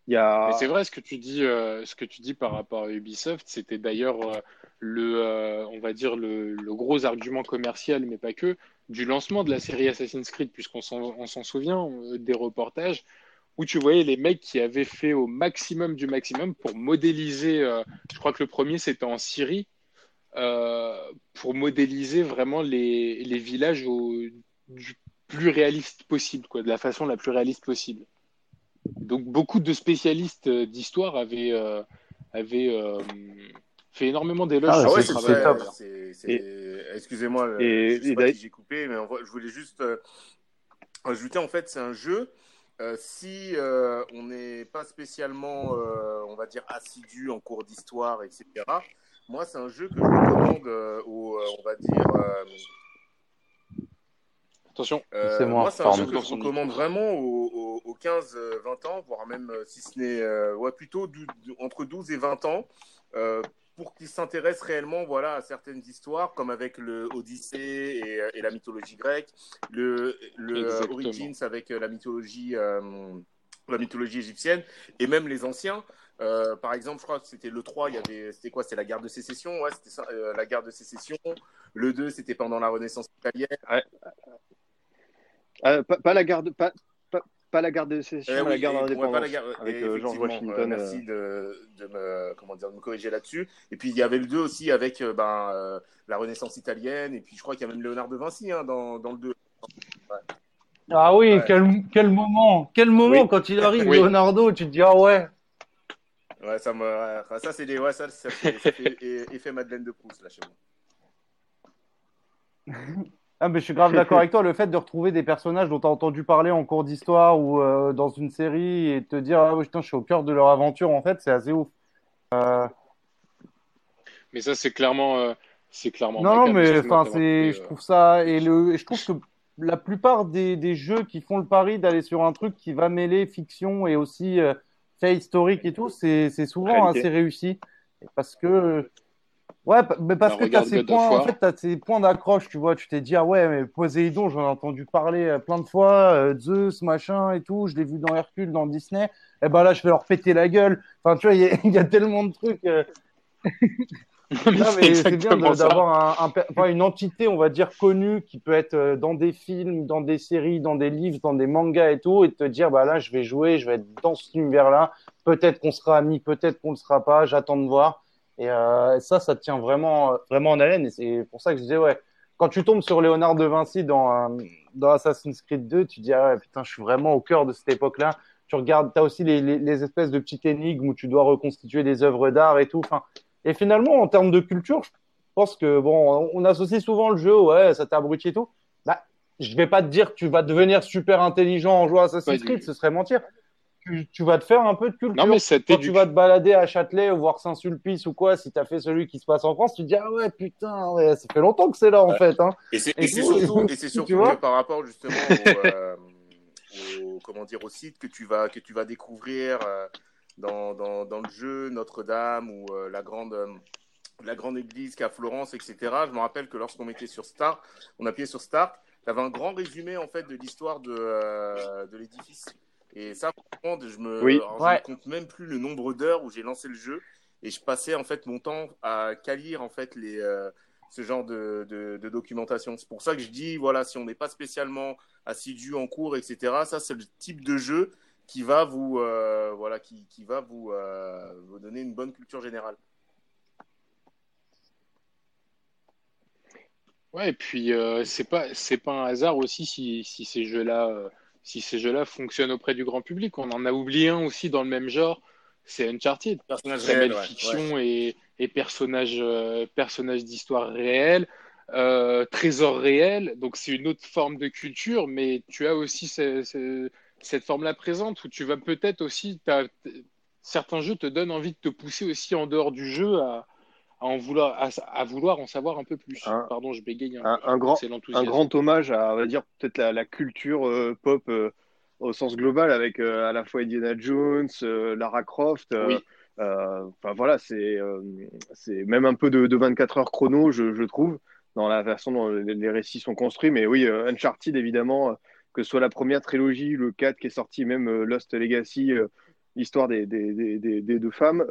Speaker 1: Il y a... C'est vrai ce que tu dis, euh, ce que tu dis par rapport à Ubisoft. C'était d'ailleurs euh, le, on va dire le, le, gros argument commercial, mais pas que, du lancement de la série Assassin's Creed, puisqu'on s'en souvient des reportages où tu voyais les mecs qui avaient fait au maximum du maximum pour modéliser. je crois que le premier c'était en Syrie euh, pour modéliser vraiment les, les villages au, du plus réaliste possible, quoi, de la façon la plus réaliste possible. Donc beaucoup de spécialistes d'histoire avaient, euh, avaient euh, fait énormément d'éloges
Speaker 4: ah, sur ouais, Excusez-moi, j'ai coupé, mais je voulais juste ajouter en fait, c'est un jeu. Si on n'est pas spécialement, on va dire, assidu en cours d'histoire, etc., moi, c'est un jeu que je recommande euh, au, euh, on va dire. Euh,
Speaker 1: Attention,
Speaker 4: c'est moi. Moi, c'est un jeu que je recommande vraiment aux, 15-20 ans, voire même si ce n'est, ouais, plutôt entre 12 et 20 ans, pour qu'ils s'intéressent réellement, voilà, à certaines histoires, comme avec le Odyssée et, la mythologie grecque, le, le Origins avec la mythologie, la mythologie égyptienne, et même les anciens. Euh, par exemple, je crois que c'était le 3, il y avait, c'était quoi C'était la guerre de sécession, ouais, c'était euh, la guerre de sécession. Le 2, c'était pendant la Renaissance italienne. Ouais.
Speaker 3: Euh, pas, pas, la guerre de, pas, pas, la guerre de sécession, eh la guerre d'indépendance. Ouais, avec George Washington.
Speaker 4: merci de, de, me, comment dire, de me corriger là-dessus. Et puis il y avait le 2 aussi avec ben, la Renaissance italienne. Et puis je crois qu'il y a même Léonard de Vinci hein, dans, dans le 2.
Speaker 2: Ah oui, quel, quel, moment, quel moment quand il arrive, Leonardo, tu te dis ah ouais.
Speaker 4: Ouais, ça me, ça c'est des, ouais, ça, ça, fait, ça fait effet Madeleine de Proust là chez
Speaker 2: moi. Ah, mais je suis grave d'accord avec toi. Le fait de retrouver des personnages dont tu as entendu parler en cours d'histoire ou euh, dans une série et te dire, ah putain, je suis au cœur de leur aventure, en fait, c'est assez ouf. Euh,
Speaker 1: mais ça, c'est clairement. Euh, c'est clairement.
Speaker 2: Non, mais enfin, c'est, je trouve ça. Et, le, et je trouve que la plupart des, des jeux qui font le pari d'aller sur un truc qui va mêler fiction et aussi fait historique et tout, c'est souvent assez réussi. Parce que Ouais, mais parce que tu as ces points, en fait, as ces points d'accroche, tu vois. Tu t'es dit, ah ouais, mais Poséidon, j'en ai entendu parler euh, plein de fois, euh, Zeus, machin et tout, je l'ai vu dans Hercule, dans Disney. Et eh ben là, je vais leur péter la gueule. Enfin, tu vois, il y, a tellement de trucs. Euh... c'est bien d'avoir un, un, une entité, on va dire, connue qui peut être dans des films, dans des séries, dans des livres, dans des mangas et tout, et te dire, bah là, je vais jouer, je vais être dans cet univers-là. Peut-être qu'on sera amis, peut-être qu'on ne le sera pas, j'attends de voir. Et euh, ça, ça tient vraiment, vraiment en haleine. Et c'est pour ça que je disais, ouais, quand tu tombes sur Léonard de Vinci dans, euh, dans Assassin's Creed 2, tu dis, ah ouais, putain, je suis vraiment au cœur de cette époque-là. Tu regardes, tu as aussi les, les, les, espèces de petites énigmes où tu dois reconstituer des œuvres d'art et tout. Enfin, et finalement, en termes de culture, je pense que, bon, on associe souvent le jeu, ouais, ça t'abrutit et tout. Bah, je vais pas te dire que tu vas devenir super intelligent en jouant à Assassin's Creed, ce serait mentir tu, vas te faire un peu de culture. Non, mais Quand tu vas te balader à Châtelet ou voir Saint-Sulpice ou quoi, si tu as fait celui qui se passe en France, tu te dis Ah ouais, putain, ça fait longtemps que c'est là en fait. Hein.
Speaker 4: Et c'est surtout, et surtout que par rapport justement euh, au, comment dire, au site que tu vas, que tu vas découvrir euh, dans, dans, dans, le jeu Notre-Dame ou euh, la grande la grande église qu'à Florence, etc. Je me rappelle que lorsqu'on mettait sur Start, on appuyait sur Start, tu avais un grand résumé en fait de l'histoire de, de l'édifice. Et ça, je me, me compte même plus le nombre d'heures où j'ai lancé le jeu et je passais en fait mon temps à calir en fait les, euh, ce genre de, de, documentation. C'est pour ça que je dis, voilà, si on n'est pas spécialement assidu en cours, etc., ça c'est le type de jeu qui va vous, euh, voilà, qui, qui va vous, euh, vous donner une bonne culture générale.
Speaker 1: Ouais, et puis c'est pas c'est pas un hasard aussi si, si ces jeux-là si ces jeux-là fonctionnent auprès du grand public. On en a oublié un aussi dans le même genre, c'est Uncharted. Personnage réel, fiction Et, et personnage, euh, personnage d'histoire réelle, euh, trésor réel. Donc c'est une autre forme de culture, mais tu as aussi cette forme-là présente où tu vas peut-être aussi, certains jeux te donnent envie de te pousser aussi en dehors du jeu à, à en vouloir, à, vouloir en savoir un peu plus. Pardon, je bégaye.
Speaker 3: Un, un, grand, un grand hommage à, on va dire, peut-être la, culture euh, pop euh, au sens global, avec euh, à la fois Indiana Jones, Lara Croft. Enfin voilà, c'est c'est même un peu de, de 24 heures chrono, je, je, trouve, dans la façon dont les, récits sont construits. Mais oui, Uncharted, évidemment, que ce soit la première trilogie, le 4 qui est sorti, même Lost Legacy l'histoire des, des, des, des, deux femmes.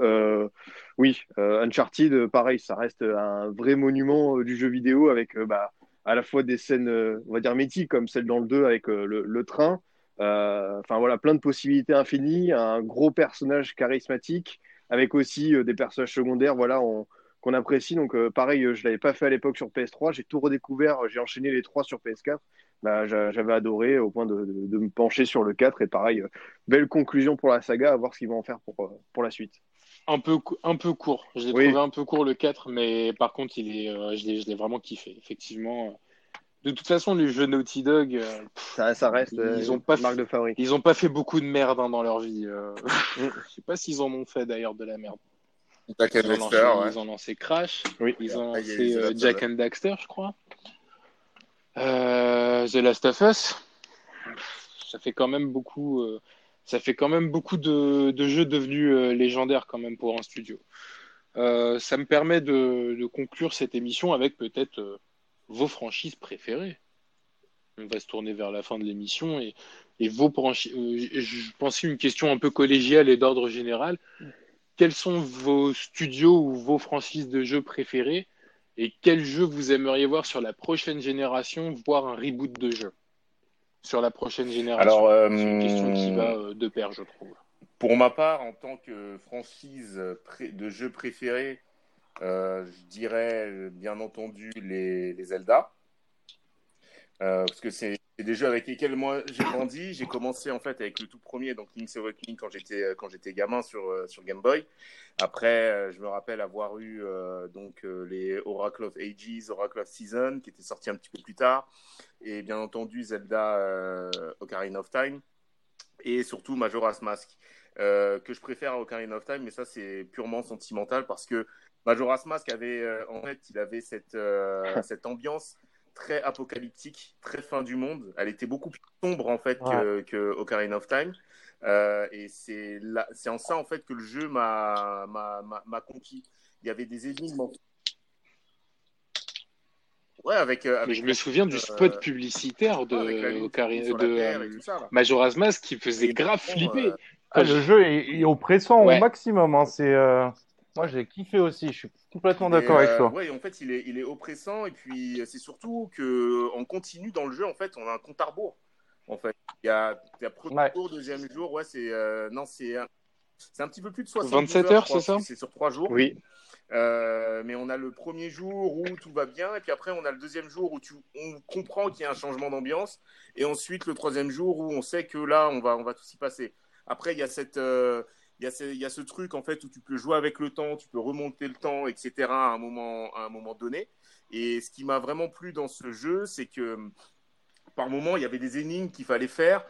Speaker 3: Euh, oui, euh, Uncharted, pareil, ça reste un vrai monument euh, du jeu vidéo avec bah, à la fois des scènes, on va dire mythiques, comme celle dans le 2 avec le, train. Enfin voilà, plein de possibilités infinies, un gros personnage charismatique, avec aussi des personnages secondaires, voilà, qu'on apprécie. Donc pareil, je l'avais pas fait à l'époque sur PS3, j'ai tout redécouvert, j'ai enchaîné les trois sur PS4 bah, j'avais adoré au point de, me pencher sur le 4. Et pareil, euh, belle conclusion pour la saga, à voir ce qu'ils vont en faire pour, euh, pour la suite.
Speaker 1: Un peu, un peu court. Je l'ai trouvé un peu court le 4, mais par contre, il est, euh, je l'ai vraiment kiffé. Effectivement. De toute façon, les jeux Naughty Dog,
Speaker 3: ça, ça, reste ils ont pas marque de favori.
Speaker 1: Ils n'ont pas fait beaucoup de merde hein, dans leur vie. Mm. je sais pas s'ils en ont fait d'ailleurs de la merde. Ils, ont ont lancé Crash, ils ont lancé Jack and Daxter, je crois. Euh, The Last of Us, ça fait quand même beaucoup, euh, ça fait quand même beaucoup de, jeux devenus euh, légendaires quand même pour un studio. ça me permet de, conclure cette émission avec peut-être vos franchises préférées. On va se tourner vers la fin de l'émission et, et vos franchises. je pensais une question un peu collégiale et d'ordre général. Quels sont vos studios ou vos franchises de jeux préférés et quel jeu vous aimeriez voir sur la prochaine génération, voire un reboot de jeu? Sur la prochaine génération
Speaker 4: Alors,
Speaker 1: C'est une question qui va euh, de pair, je trouve.
Speaker 4: Pour ma part, en tant que franchise de jeu préféré, euh, je dirais bien entendu les, Zelda. Euh, parce que c'est des jeux avec lesquels moi j'ai grandi. J'ai commencé en fait avec le tout premier, donc Link's Awakening quand j'étais euh, quand j'étais gamin sur euh, sur Game Boy. Après, je me rappelle avoir eu donc les Oracle of Ages, Oracle of Season qui étaient sortis un petit peu plus tard, et bien entendu Zelda Ocarina of Time, et surtout Majora's Mask que je préfère à Ocarina of Time, mais ça c'est purement sentimental parce que Majora's Mask avait en fait il avait cette cette ambiance très apocalyptique, très fin du monde. Elle était beaucoup plus sombre en fait que, que, Ocarina of Time. Euh, et c'est c'est en ça en fait que le jeu m'a conquis. Il y avait des énigmes.
Speaker 1: Ouais, avec, euh, avec, je me souviens du spot euh, publicitaire de, Ocarina, de Majora's Mask qui faisait grave flipper.
Speaker 2: Ah, le jeu est, oppressant au maximum. Hein. C'est moi, j'ai kiffé aussi. Je suis complètement d'accord avec toi.
Speaker 4: Oui, en fait, il est, il est oppressant. Et puis, c'est surtout qu'on continue dans le jeu. En fait, on a un compte à rebours. En fait, il y a, il y a premier jour, deuxième jour. Ouais, c'est euh, non, c'est c'est un petit peu plus de 60
Speaker 1: 27 heures, c'est ça
Speaker 4: C'est sur trois jours.
Speaker 3: Oui.
Speaker 4: Euh, mais on a le premier jour où tout va bien, et puis après on a le deuxième jour où tu, on comprend qu'il y a un changement d'ambiance, et ensuite le troisième jour où on sait que là on va, on va tout s'y passer. Après il y a cette, euh, il y, a ce, truc en fait où tu peux jouer avec le temps, tu peux remonter le temps, etc. à un moment, à un moment donné. Et ce qui m'a vraiment plu dans ce jeu, c'est que par moment, il y avait des énigmes qu'il fallait faire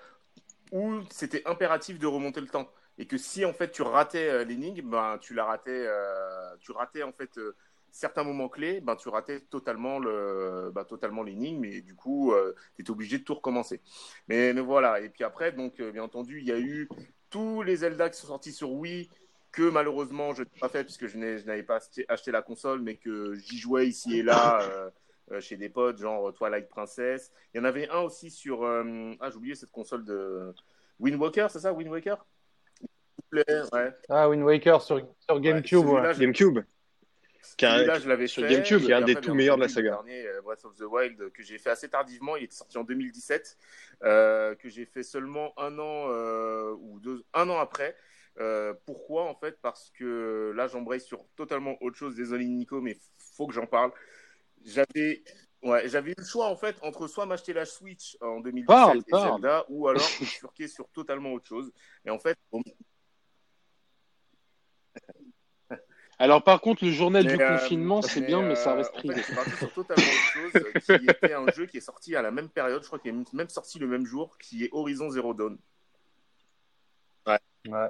Speaker 4: où c'était impératif de remonter le temps. Et que si en fait tu ratais euh, l'énigme, ben, tu la ratais, euh, tu ratais en fait euh, certains moments clés, ben, tu ratais totalement le, ben, l'énigme et du coup tu étais obligé de tout recommencer. Mais, mais, voilà. Et puis après, donc bien entendu, il y a eu tous les Zelda qui sont sortis sur Wii, que malheureusement je n'ai pas fait puisque je n'avais pas acheté la console, mais que j'y jouais ici et là euh, euh, chez des potes, genre Twilight Princess. Il y en avait un aussi sur. Euh, ah, j'ai oublié cette console de. Wind Waker, c'est ça Wind Waker?
Speaker 2: Ouais. Ah, Wind Waker sur, sur GameCube. Ouais,
Speaker 3: GameCube.
Speaker 4: Là, je l'avais
Speaker 3: sur GameCube, qui est un des tout meilleurs de la saga.
Speaker 4: Le dernier, Breath of the Wild, que j'ai fait assez tardivement, il était sorti en 2017. Euh, que j'ai fait seulement un an euh, ou deux, un an après. Euh, pourquoi en fait? Parce que là, j'embraye sur totalement autre chose. Désolé Nico, mais faut que j'en parle. J'avais Ouais, j'avais eu le choix en fait entre soit m'acheter la Switch en 2017 et Zelda, ou alors bifurquer sur totalement autre chose. Et en fait,
Speaker 1: Alors par contre, le journal du euh, confinement, c'est bien, mais ça reste privé.
Speaker 4: c'est parti sur totalement autre chose, euh, qui était un jeu qui est sorti à la même période, je crois qu'il est même sorti le même jour, qui est Horizon Zero Dawn.
Speaker 2: Ouais. ouais.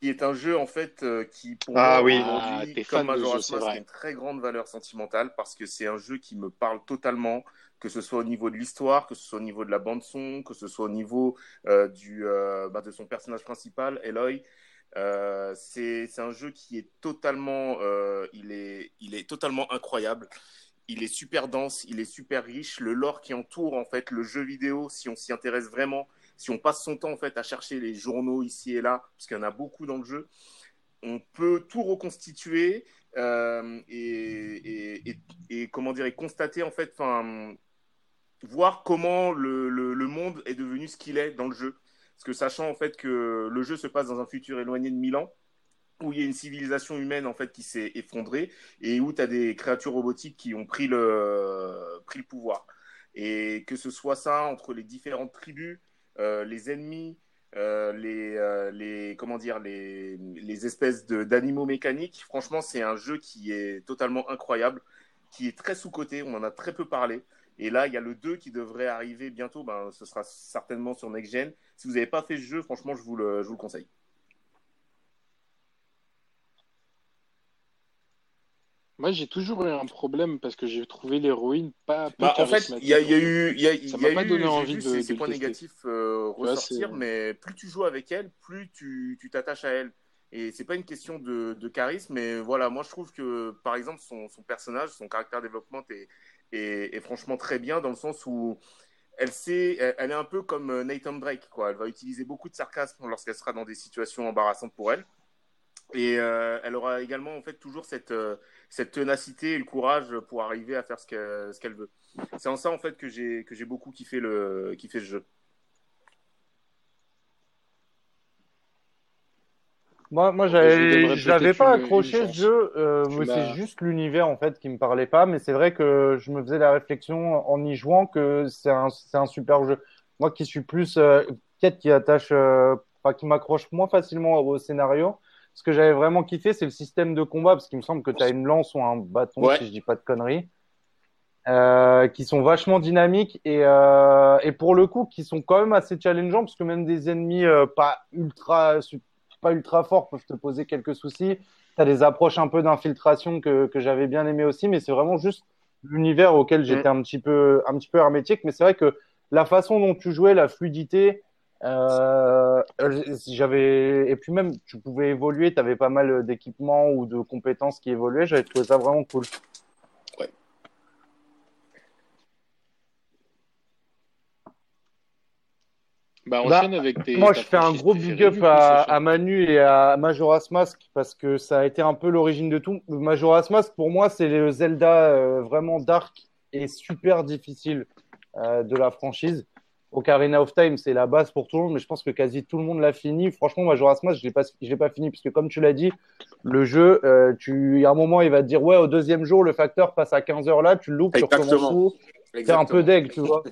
Speaker 4: Qui est un jeu en fait euh, qui pour
Speaker 3: ah,
Speaker 4: moi
Speaker 3: oui.
Speaker 4: aujourd'hui,
Speaker 1: ah,
Speaker 4: comme Majora's Mask, a une très grande valeur sentimentale parce que c'est un jeu qui me parle totalement, que ce soit au niveau de l'histoire, que ce soit au niveau de la bande son, que ce soit au niveau du bah, de son personnage principal, Eloy. Euh, c'est un jeu qui est totalement, euh, il est, il est totalement incroyable. Il est super dense, il est super riche. Le lore qui entoure en fait le jeu vidéo, si on s'y intéresse vraiment, si on passe son temps en fait à chercher les journaux ici et là, parce qu'il y en a beaucoup dans le jeu, on peut tout reconstituer euh, et, et, comment dire, constater en fait, enfin, voir comment le, monde est devenu ce qu'il est dans le jeu. Parce que sachant en fait que le jeu se passe dans un futur éloigné de Milan, où il y a une civilisation humaine en fait qui s'est effondrée et où tu as des créatures robotiques qui ont pris le, pouvoir. Et que ce soit ça entre les différentes tribus, euh, les ennemis, euh, les, euh, les, comment dire, les, les espèces d'animaux mécaniques, franchement, c'est un jeu qui est totalement incroyable, qui est très sous-coté, on en a très peu parlé. Et là, il y a le 2 qui devrait arriver bientôt. Ben, ce sera certainement sur Next Gen. Si vous n'avez pas fait ce jeu, franchement, je vous le, je vous le conseille.
Speaker 1: Moi, j'ai toujours eu un problème parce que j'ai trouvé l'héroïne pas.
Speaker 4: pas bah, en fait, il y, a eu, y a, ça m'a pas donné envie de. Ces, points négatifs euh, ressortir, mais plus tu joues avec elle, plus tu t'attaches à elle. Et c'est pas une question de, charisme, mais voilà, moi je trouve que par exemple son, son personnage, son caractère développement est, franchement très bien dans le sens où elle est un peu comme euh, Nathan Drake, quoi. Elle va utiliser beaucoup de sarcasme lorsqu'elle sera dans des situations embarrassantes pour elle. Et euh, elle aura également en fait toujours cette, euh, cette ténacité et le courage pour arriver à faire ce qu'elle veut. C'est en ça en fait que j'ai beaucoup kiffé le kiffé ce jeu.
Speaker 2: Moi, moi je n'avais pas accroché ce jeu, euh, c'est juste l'univers en fait qui me parlait pas. Mais c'est vrai que je me faisais la réflexion en y jouant que c'est un, un super jeu. Moi qui suis plus euh, quête qui attache, euh, qui m'accroche moins facilement au scénario. Ce que j'avais vraiment kiffé, c'est le système de combat, parce qu'il me semble que tu as une lance ou un bâton, si je dis pas de conneries, euh, qui sont vachement dynamiques et, euh, et pour le coup, qui sont quand même assez challengeants, parce que même des ennemis euh, pas ultra pas ultra forts peuvent te poser quelques soucis. Tu as des approches un peu d'infiltration que, que j'avais bien aimé aussi, mais c'est vraiment juste l'univers auquel j'étais mm. un petit peu un petit peu hermétique. Mais c'est vrai que la façon dont tu jouais, la fluidité, euh, j'avais et puis même tu pouvais évoluer, tu avais pas mal d'équipements ou de compétences qui évoluaient. J'avais trouvé ça vraiment cool. Bah, bah avec tes, moi, je fais un gros big up à, à, Manu et à Majora's Mask parce que ça a été un peu l'origine de tout. Majora's Mask, pour moi, c'est le Zelda euh, vraiment dark et super difficile euh, de la franchise. Ocarina of Time, c'est la base pour tout le monde, mais je pense que quasi tout le monde l'a fini. Franchement, Majora's Mask, je l'ai pas, je l'ai pas fini, puisque comme tu l'as dit, le jeu, euh, tu, à un moment, il va te dire, ouais, au deuxième jour, le facteur passe à 15 heures là, tu le loupes, tu recommences T'es un peu deg, tu vois.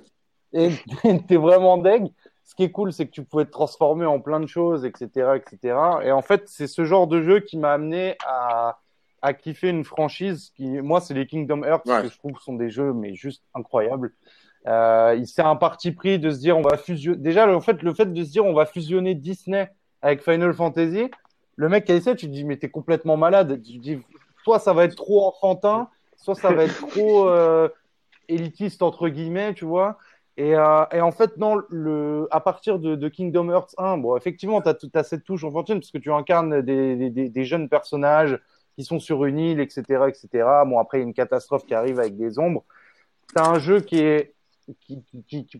Speaker 2: Et t'es vraiment deg. Ce qui est cool, c'est que tu pouvais te transformer en plein de choses, etc., etc. Et en fait, c'est ce genre de jeu qui m'a amené à, à kiffer une franchise qui, moi, c'est les Kingdom Hearts, que je trouve sont des jeux, mais juste incroyables. Euh, c'est un parti pris de se dire on va fusionner. Déjà, le fait, le fait de se dire on va fusionner Disney avec Final Fantasy, le mec qui a essayé, tu te dis mais t'es complètement malade. Tu te dis soit ça va être trop enfantin, soit ça va être trop euh, élitiste entre guillemets, tu vois. Et, euh, et, en fait, non, à partir de, Kingdom Hearts 1, bon, effectivement, tu as, cette touche enfantine parce que tu incarnes des, jeunes personnages qui sont sur une île, etc., etc. Bon, après, il y a une catastrophe qui arrive avec des ombres. Tu as un jeu qui,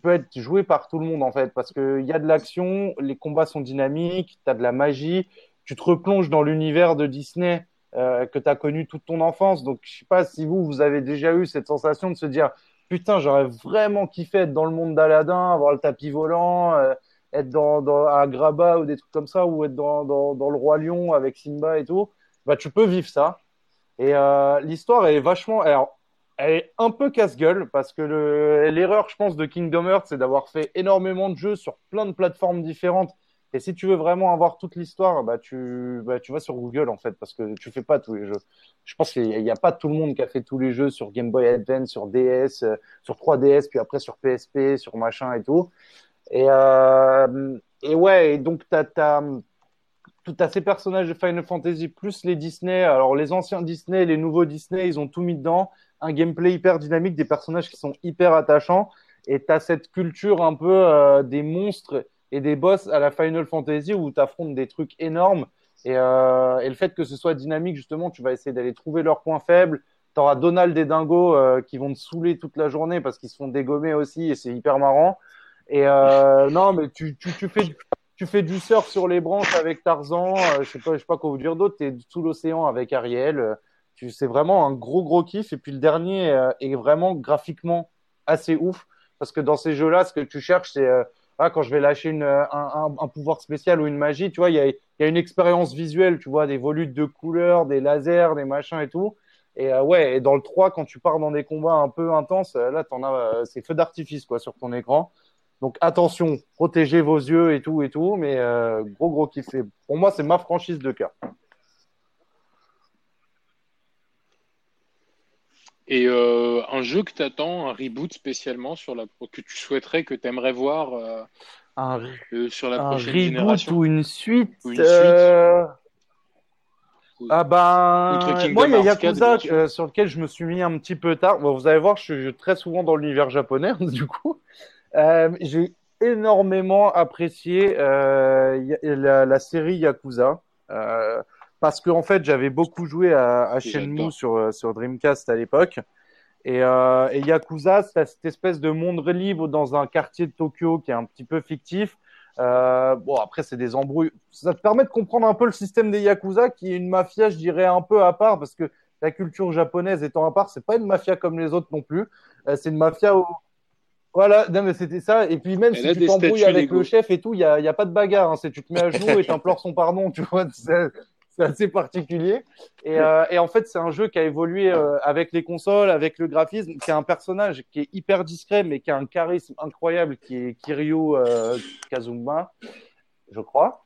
Speaker 2: peut être joué par tout le monde en fait, parce qu'il y a de l'action, les combats sont dynamiques, tu as de la magie, tu te replonges dans l'univers de Disney euh, que tu as connu toute ton enfance. Donc je sais pas si vous, vous avez déjà eu cette sensation de se dire putain, j'aurais vraiment kiffé être dans le monde d'Aladin, avoir le tapis volant, euh, être dans, dans à Graba ou des trucs comme ça, ou être dans, dans, le Roi Lion avec Simba et tout. Bah tu peux vivre ça. Et euh, l'histoire est vachement. Alors, elle est un peu casse-gueule parce que l'erreur, je pense, de Kingdom Hearts, c'est d'avoir fait énormément de jeux sur plein de plateformes différentes. Et si tu veux vraiment avoir toute l'histoire, bah tu, bah tu vas sur Google en fait parce que tu fais pas tous les jeux. Je pense qu'il n'y a, pas tout le monde qui a fait tous les jeux sur Game Boy Advance, sur DS, euh, sur 3DS, puis après sur PSP, sur machin et tout. Et, euh, ouais, et donc as, as, ces personnages de Final Fantasy plus les Disney. Alors les anciens Disney, les nouveaux Disney, ils ont tout mis dedans un gameplay hyper dynamique, des personnages qui sont hyper attachants, et tu as cette culture un peu euh, des monstres et des boss à la Final Fantasy où tu affrontes des trucs énormes. Et, euh, et, le fait que ce soit dynamique, justement, tu vas essayer d'aller trouver leurs points faibles. Tu auras Donald et Dingo euh, qui vont te saouler toute la journée parce qu'ils se font dégommer aussi et c'est hyper marrant. Et euh, non, mais tu, tu, tu, fais, tu fais du surf sur les branches avec Tarzan. Je sais pas, je sais pas quoi vous dire d'autre. Tu es sous l'océan avec Ariel c'est vraiment un gros gros kiff. Et puis le dernier est vraiment graphiquement assez ouf parce que dans ces jeux-là, ce que tu cherches, c'est ah, quand je vais lâcher une, un, pouvoir spécial ou une magie, tu vois, il y a, une expérience visuelle, tu vois, des volutes de couleurs, des lasers, des machins et tout. Et euh, ouais, et dans le 3, quand tu pars dans des combats un peu intenses, là, t'en as, c'est feu d'artifice quoi sur ton écran. Donc attention, protégez vos yeux et tout et tout, mais gros gros kiff. Pour moi, c'est ma franchise de cœur.
Speaker 1: Et euh, un jeu que t'attends, un reboot spécialement sur la que tu souhaiterais que tu aimerais voir euh,
Speaker 2: un, euh, sur la un prochaine reboot génération ou une suite, ou une suite Ah ben, moi il y a Yakuza sur lequel je me suis mis un petit peu tard. Bon, vous allez voir, je suis très souvent dans l'univers japonais du coup. J'ai énormément apprécié la, la, série Yakuza parce qu'en en fait, j'avais beaucoup joué à, à Shenmue sur, euh, sur Dreamcast à l'époque. Et, euh, et Yakuza, c'est cette espèce de monde libre dans un quartier de Tokyo qui est un petit peu fictif. Euh, bon, après, c'est des embrouilles. Ça te permet de comprendre un peu le système des Yakuza, qui est une mafia, je dirais, un peu à part, parce que la culture japonaise étant à part, c'est pas une mafia comme les autres non plus. Euh, c'est une mafia où, Voilà, non, mais c'était ça. Et puis même si tu t'embrouilles avec le chef et tout, il n'y a, y a, pas de bagarre. Hein. C'est tu te mets à genoux et t'implores son pardon, tu vois. C'est assez particulier. Et, euh, et, en fait, c'est un jeu qui a évolué euh, avec les consoles, avec le graphisme, qui a un personnage qui est hyper discret, mais qui a un charisme incroyable, qui est Kiryu euh, Kazuma, je crois.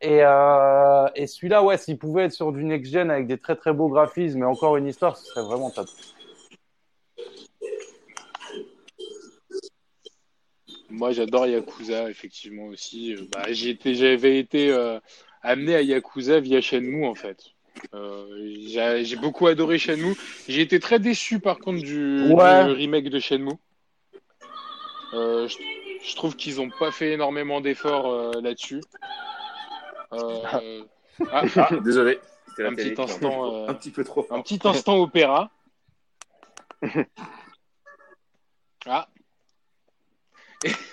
Speaker 2: Et, euh, et celui-là, ouais, s'il pouvait être sur du next-gen avec des très très beaux graphismes et encore une histoire, ce serait vraiment top.
Speaker 1: Moi, j'adore Yakuza, effectivement aussi. Bah, j'avais été amené à Yakuza via Shenmue, en fait. Euh, j'ai beaucoup adoré Shenmue. J'ai été très déçu, par contre, du, remake de Shenmue. je, trouve qu'ils n'ont pas fait énormément d'efforts là-dessus.
Speaker 4: Ah, ah, désolé.
Speaker 1: Un petit instant,
Speaker 4: un petit peu trop.
Speaker 1: Un petit instant opéra. ah,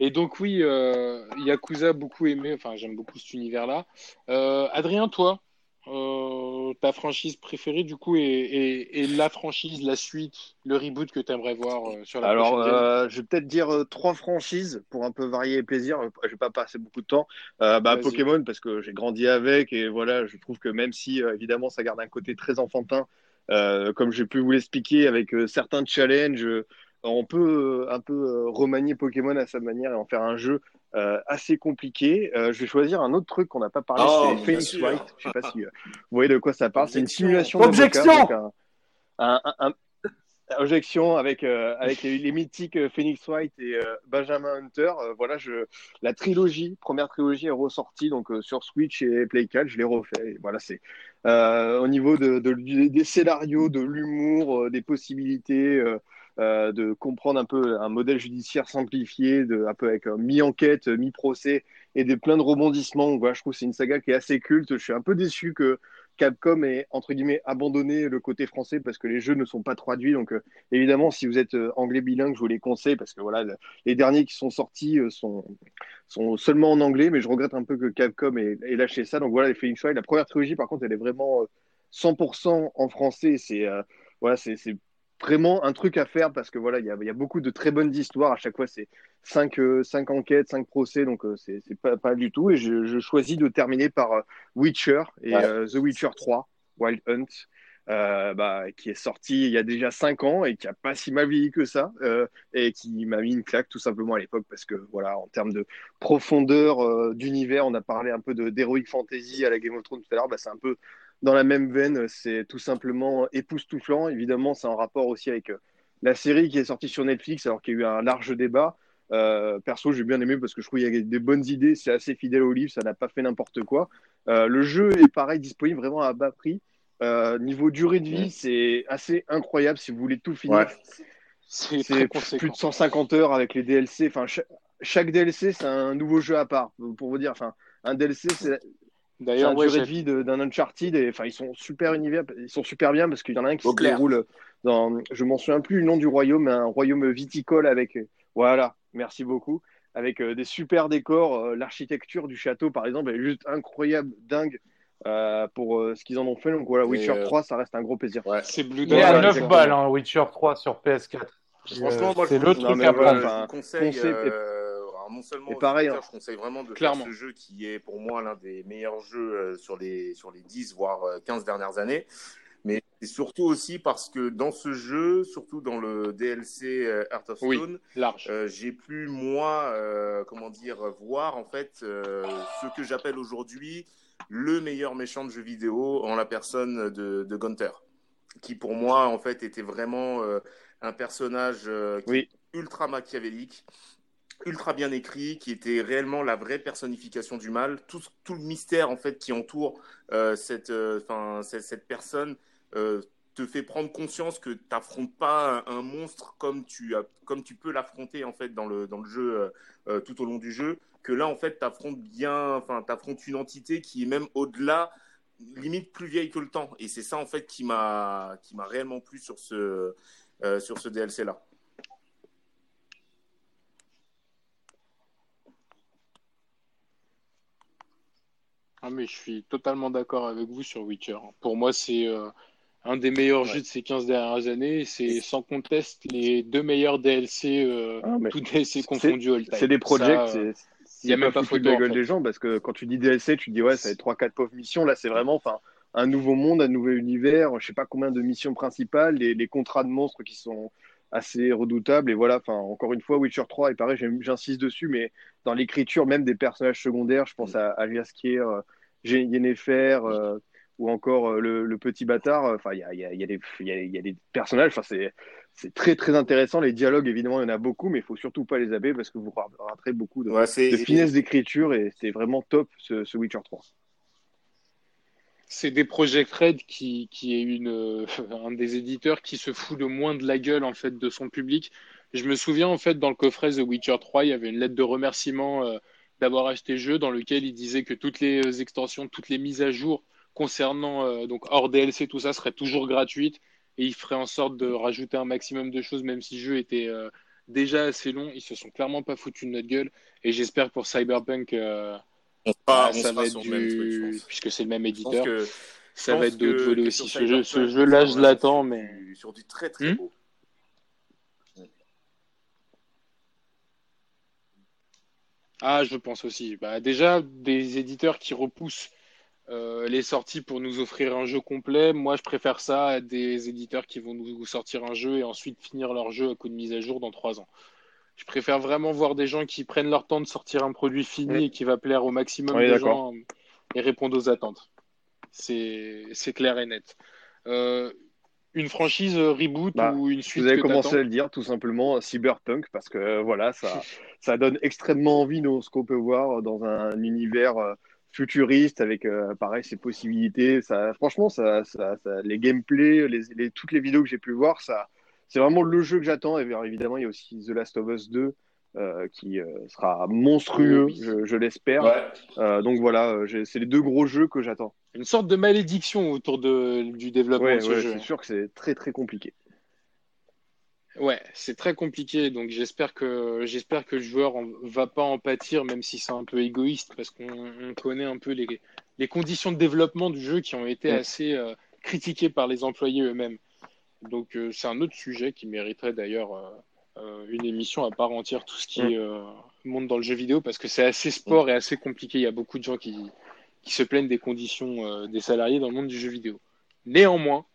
Speaker 1: et, donc oui, euh, Yakuza beaucoup aimé, enfin j'aime beaucoup cet univers-là. Euh, Adrien, toi, euh, ta franchise préférée du coup et, la franchise, la suite, le reboot que tu aimerais voir sur la
Speaker 3: Alors, je vais peut-être dire trois franchises pour un peu varier les plaisirs. Je vais pas passer beaucoup de temps. bah, Pokémon parce que j'ai grandi avec et voilà, je trouve que même si évidemment ça garde un côté très enfantin, comme j'ai pu vous l'expliquer avec certains challenges on peut euh, un peu euh, remanier Pokémon à sa manière et en faire un jeu euh, assez compliqué. je vais choisir un autre truc qu'on n'a pas parlé, oh, c'est Phoenix Wright. Je sais pas si vous voyez de quoi ça parle. C'est une simulation
Speaker 2: d'objection.
Speaker 3: Objection avec avec les, mythiques Phoenix Wright et Benjamin Hunter. voilà, je la trilogie, première trilogie est ressortie donc sur Switch et Play 4. Je l'ai refait. voilà, c'est au niveau de, des scénarios, de l'humour, des possibilités. Euh, de comprendre un peu un modèle judiciaire simplifié, un peu avec euh, mi-enquête, mi-procès et des plein de rebondissements. Je trouve que c'est une saga qui est assez culte. Je suis un peu déçu que Capcom ait entre guillemets abandonné le côté français parce que les jeux ne sont pas traduits. Donc euh, évidemment, si vous êtes anglais bilingue, je vous les conseille parce que voilà, les derniers qui sont sortis sont, sont seulement en anglais, mais je regrette un peu que Capcom ait, lâché ça. Donc voilà, les Phoenix Wright, la première trilogie, par contre, elle est vraiment 100% en français. C'est voilà, c'est vraiment un truc à faire parce que voilà, il y a, y a, beaucoup de très bonnes histoires. À chaque fois, c'est cinq, euh, cinq enquêtes, cinq procès, donc euh, c'est pas, pas du tout. Et je, je, choisis de terminer par euh, Witcher et The Witcher 3, Wild Hunt. bah, qui est sorti il y a déjà cinq ans et qui a pas si mal vieilli que ça et qui m'a mis une claque tout simplement à l'époque parce que voilà en termes de profondeur d'univers on a parlé un peu d'heroic fantasy à la Game of Thrones tout à l'heure bah, c'est un peu dans la même veine, c'est tout simplement époustouflant. Évidemment, c'est en rapport aussi avec euh, la série qui est sortie sur Netflix, alors qu'il y a eu un large débat. Euh, perso, j'ai bien aimé parce que je trouve qu'il y a des bonnes idées, c'est assez fidèle au livre, ça n'a pas fait n'importe quoi. Euh, le jeu est pareil, disponible vraiment à bas prix. niveau durée de vie, c'est assez incroyable si vous voulez tout finir. C'est plus de 150 heures avec les DLC. Enfin, chaque, DLC, c'est un nouveau jeu à part. Pour vous dire, enfin, un DLC, c'est D'ailleurs, la durée de vie d'un Uncharted, et, enfin, ils sont super univers, ils sont super bien parce qu'il y en a un qui se déroule dans, je m'en souviens plus le nom du royaume, mais un royaume viticole avec, voilà, merci beaucoup, avec euh, des super décors, euh, l'architecture du château par exemple est juste incroyable, dingue. Euh, pour ce qu'ils en ont fait. Donc voilà, Witcher 3, ça reste un gros plaisir.
Speaker 2: Ouais. C'est Blue Il à 9 balles, hein, Witcher 3 sur PS4.
Speaker 4: Franchement, c'est le truc à prendre. conseil, non seulement et pareil, hein. je conseille vraiment de faire ce jeu qui est pour moi l'un des meilleurs jeux euh, sur les, sur les 10 voire 15 euh, dernières années. Mais surtout aussi parce que dans ce jeu, surtout dans le DLC euh, Heart of Stone, j'ai pu moi, comment dire, voir en fait ce que j'appelle aujourd'hui le meilleur méchant de jeu vidéo en la personne de, de Gunther, qui pour moi en fait était vraiment un personnage ultra machiavélique ultra bien écrit, qui était réellement la vraie personnification du mal. Tout, tout le mystère en fait qui entoure euh, cette, euh, cette, personne euh, te fait prendre conscience que tu n'affrontes pas un, monstre comme tu, comme tu peux l'affronter en fait dans le, dans le jeu tout au long du jeu. Que là en fait tu affrontes bien, enfin affrontes une entité qui est même au-delà, limite plus vieille que le temps. Et c'est ça en fait qui m'a qui m'a réellement plu sur ce sur ce DLC là.
Speaker 1: Ah, mais je suis totalement d'accord avec vous sur Witcher. Pour moi, c'est euh, un des meilleurs jeux de ces 15 dernières années. C'est sans conteste les deux meilleurs DLC, euh, ah, tout DLC confondus all
Speaker 3: C'est des projects, il n'y a même pas faute de la gueule des gens parce que quand tu dis DLC, tu dis ouais, ça va être 3-4 pauvres missions. Là, c'est vraiment un nouveau monde, un nouvel univers. Je sais pas combien de missions principales, les, contrats de monstres qui sont assez redoutables. Et voilà, enfin, encore une fois, Witcher 3, et pareil, j'insiste dessus, mais dans l'écriture, même des personnages secondaires, je pense à Alias Kier, euh, Yennefer, euh, ou encore euh, le, petit bâtard. Enfin, il y a, y, a, y, a des personnages. Enfin, c'est c'est très très intéressant. Les dialogues, évidemment, il y en a beaucoup, mais il faut surtout pas les abeilles parce que vous raterez beaucoup de, de finesse d'écriture et c'est vraiment top ce, Witcher 3.
Speaker 1: C'est des Project Red qui, qui est une, un des éditeurs qui se fout le moins de la gueule en fait de son public. Je me souviens en fait dans le coffret The Witcher 3, il y avait une lettre de remerciement euh, d'avoir acheté le jeu dans lequel il disait que toutes les extensions, toutes les mises à jour concernant euh, donc hors DLC, tout ça serait toujours gratuite et ils feraient en sorte de rajouter un maximum de choses, même si le jeu était euh, déjà assez long. Ils se sont clairement pas foutus de notre gueule et j'espère pour Cyberpunk, euh, bah, ça va être du... puisque c'est le même éditeur, ça va être d'autres volets aussi. Ce jeu, ce jeu là, je l'attends, mais
Speaker 4: sur du très très hmm beau.
Speaker 1: Ah, je pense aussi. Bah, déjà, des éditeurs qui repoussent euh, les sorties pour nous offrir un jeu complet. Moi, je préfère ça à des éditeurs qui vont nous sortir un jeu et ensuite finir leur jeu à coup de mise à jour dans trois ans. Je préfère vraiment voir des gens qui prennent leur temps de sortir un produit fini et qui va plaire au maximum de gens et répondre aux attentes. C'est clair et net. Euh, une franchise reboot bah, ou une suite
Speaker 3: Vous avez commencé à le dire, tout simplement, Cyberpunk, parce que voilà, ça, ça donne extrêmement envie de ce qu'on peut voir dans un univers euh, futuriste avec euh, pareil ses possibilités. Ça, franchement, ça, ça, les gameplays, les, toutes les vidéos que j'ai pu voir, ça, c'est vraiment le jeu que j'attends. Et évidemment, il y a aussi The Last of Us 2 euh, qui euh, sera monstrueux, je, l'espère. donc voilà, c'est les deux gros jeux que j'attends.
Speaker 1: Une sorte de malédiction autour de, du développement de ce jeu.
Speaker 3: C'est sûr que c'est très très compliqué.
Speaker 1: Ouais, c'est très compliqué. Donc j'espère que j'espère que le joueur ne va pas en pâtir, même si c'est un peu égoïste, parce qu'on connaît un peu les, les, conditions de développement du jeu qui ont été assez euh, critiquées par les employés eux-mêmes. Donc euh, c'est un autre sujet qui mériterait d'ailleurs euh, une émission à part entière, tout ce qui monte dans le jeu vidéo, parce que c'est assez sport et assez compliqué. Il y a beaucoup de gens qui, qui se plaignent des conditions des salariés dans le monde du jeu vidéo. Néanmoins,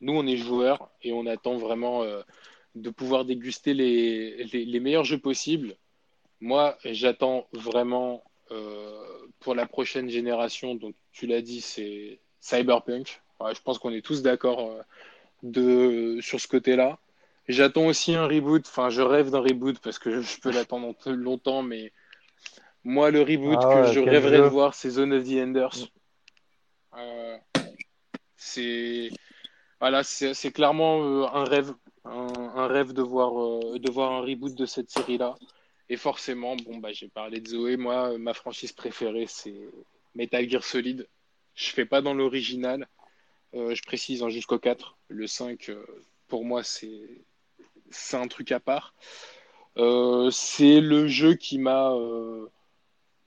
Speaker 1: nous on est joueurs et on attend vraiment de pouvoir déguster les, les, meilleurs jeux possibles. Moi, j'attends vraiment euh, pour la prochaine génération, donc tu l'as dit, c'est Cyberpunk. je pense qu'on est tous d'accord euh, de sur ce côté-là. J'attends aussi un reboot, enfin je rêve d'un reboot parce que je peux l'attendre longtemps, mais moi le reboot ah que je rêverais de voir, c'est Zone of the Enders. Euh, c'est voilà, c'est clairement un rêve un, rêve de voir, euh, de voir un reboot de cette série-là. Et forcément, bon, bah, j'ai parlé de Zoé. Moi, ma franchise préférée, c'est Metal Gear Solid. Je fais pas dans l'original. Euh, je précise hein, jusqu'au 4. Le 5, euh, pour moi, c'est un truc à part. c'est le jeu qui m'a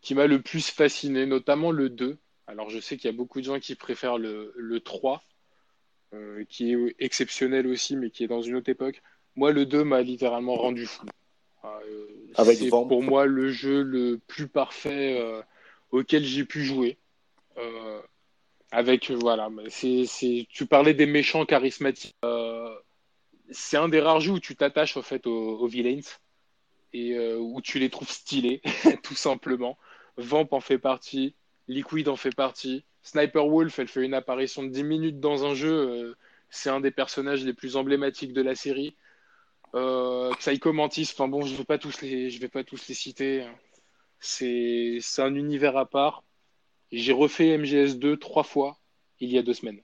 Speaker 1: qui m'a le plus fasciné, notamment le 2. Alors, je sais qu'il y a beaucoup de gens qui préfèrent le, le 3. Euh, qui est exceptionnel aussi, mais qui est dans une autre époque. Moi, le 2 m'a littéralement rendu fou. Euh, c'est pour moi le jeu le plus parfait euh, auquel j'ai pu jouer. avec voilà, c'est, tu parlais des méchants charismatiques. C'est un des rares jeux où tu t'attaches au fait aux, villains et où tu les trouves stylés, tout simplement. Vamp en fait partie, Liquid en fait partie. Sniper Wolf, elle fait une apparition de 10 minutes dans un jeu. Euh, c'est un des personnages les plus emblématiques de la série. Euh, enfin bon, je ne vais, pas tous les, pas tous les citer. C'est un univers à part. J'ai refait MGS2 trois fois il y a deux semaines.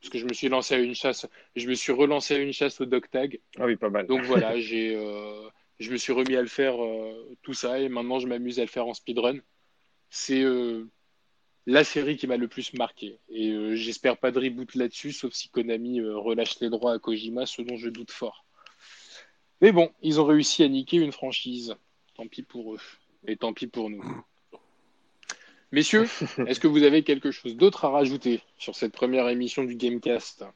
Speaker 1: Parce que je me suis lancé à une chasse. Je me suis relancé à une chasse au dog tag.
Speaker 3: Ah oui, pas mal.
Speaker 1: Donc voilà, j'ai, euh, je me suis remis à le faire tout ça et maintenant je m'amuse à le faire en speedrun. C'est la série qui m'a le plus marqué. Et euh, j'espère pas de reboot là-dessus, sauf si Konami euh, relâche les droits à Kojima, ce dont je doute fort. Mais bon, ils ont réussi à niquer une franchise. Tant pis pour eux. Et tant pis pour nous. Messieurs, est-ce que vous avez quelque chose d'autre à rajouter sur cette première émission du Gamecast?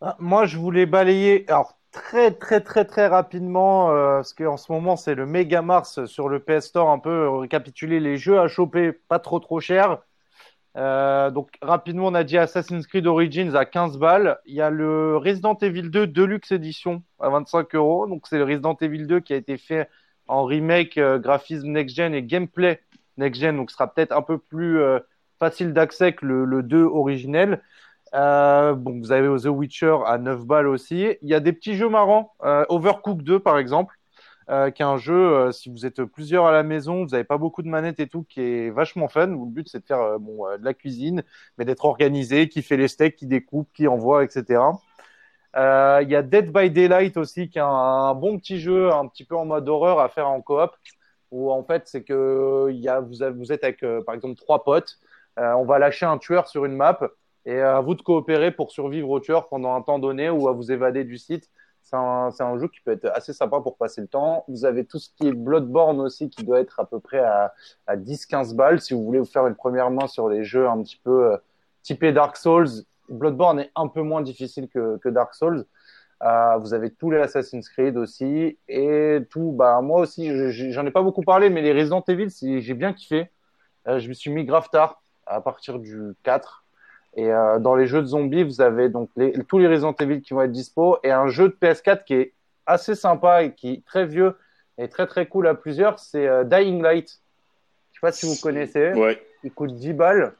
Speaker 2: Ah, Moi, je voulais balayer. Alors, très très très très rapidement euh, parce qu'en ce moment c'est le méga mars sur le PS Store un peu récapituler les jeux à choper pas trop trop cher. Euh, donc rapidement on a dit Assassin's Creed Origins à 15 balles. Il y a le Resident Evil 2 Deluxe Edition à 25 euros. Donc c'est le Resident Evil 2 qui a été fait en remake euh, graphisme next gen et gameplay next gen donc sera peut-être un peu plus facile d'accès que le, le 2 originel euh, bon, vous avez The Witcher à 9 balles aussi. Il y a des petits jeux marrants. Euh, Overcooked 2, par exemple, euh, qui est un jeu, euh, si vous êtes plusieurs à la maison, vous n'avez pas beaucoup de manettes et tout, qui est vachement fun. le but, c'est de faire euh, bon, de la cuisine, mais d'être organisé, qui fait les steaks, qui découpe, qui envoie, etc. Il y a Dead by Daylight aussi, qui est un, bon petit jeu, un petit peu en mode horreur à faire en coop, où en fait, c'est que vous, êtes avec, par exemple, trois potes. on va lâcher un tueur sur une map et à vous de coopérer pour survivre au tueur pendant un temps donné ou à vous évader du site. C'est un, jeu qui peut être assez sympa pour passer le temps. Vous avez tout ce qui est Bloodborne aussi qui doit être à peu près à, à 10-15 balles si vous voulez vous faire une première main sur les jeux un petit peu euh, typés Dark Souls. Bloodborne est un peu moins difficile que Dark Souls. Euh, vous avez tous les Assassin's Creed aussi et tout. Bah moi aussi, j'en ai pas beaucoup parlé, mais les Resident Evil, j'ai bien kiffé. Euh, je me suis mis grave tard à partir du 4 et euh, dans les jeux de zombies, vous avez donc les, tous les Resident Evil qui vont être dispo et un jeu de PS4 qui est assez sympa et qui est très vieux et très très cool à plusieurs, c'est Dying Light. Je sais pas si vous connaissez.
Speaker 4: Ouais.
Speaker 2: Il coûte 10 balles.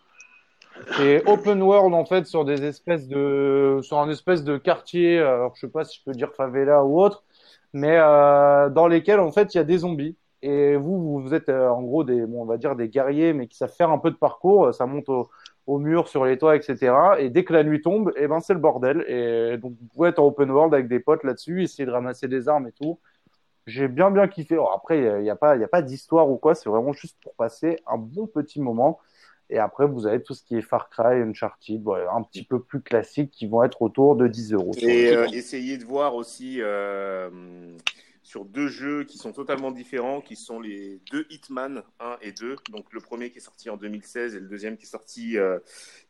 Speaker 2: C'est open world en fait sur des espèces de sur un espèce de quartier. Alors je sais pas si je peux dire favela ou autre, mais euh, dans lesquels en fait il y a des zombies. Et vous, vous êtes euh, en gros des, bon, on va dire des guerriers, mais qui savent faire un peu de parcours. Ça monte au, au mur, sur les toits, etc. Et dès que la nuit tombe, et eh ben c'est le bordel. Et donc vous pouvez être en open world avec des potes là-dessus, essayer de ramasser des armes et tout. J'ai bien bien kiffé. après, il n'y a pas, il a pas d'histoire ou quoi. C'est vraiment juste pour passer un bon petit moment. Et après, vous avez tout ce qui est Far Cry, Uncharted, un petit peu plus classique qui vont être autour de 10 euros.
Speaker 4: Et euh, essayez de voir aussi euh, sur deux jeux qui sont totalement différents, qui sont les deux Hitman 1 et 2. Donc le premier qui est sorti en 2016 et le deuxième qui est sorti euh,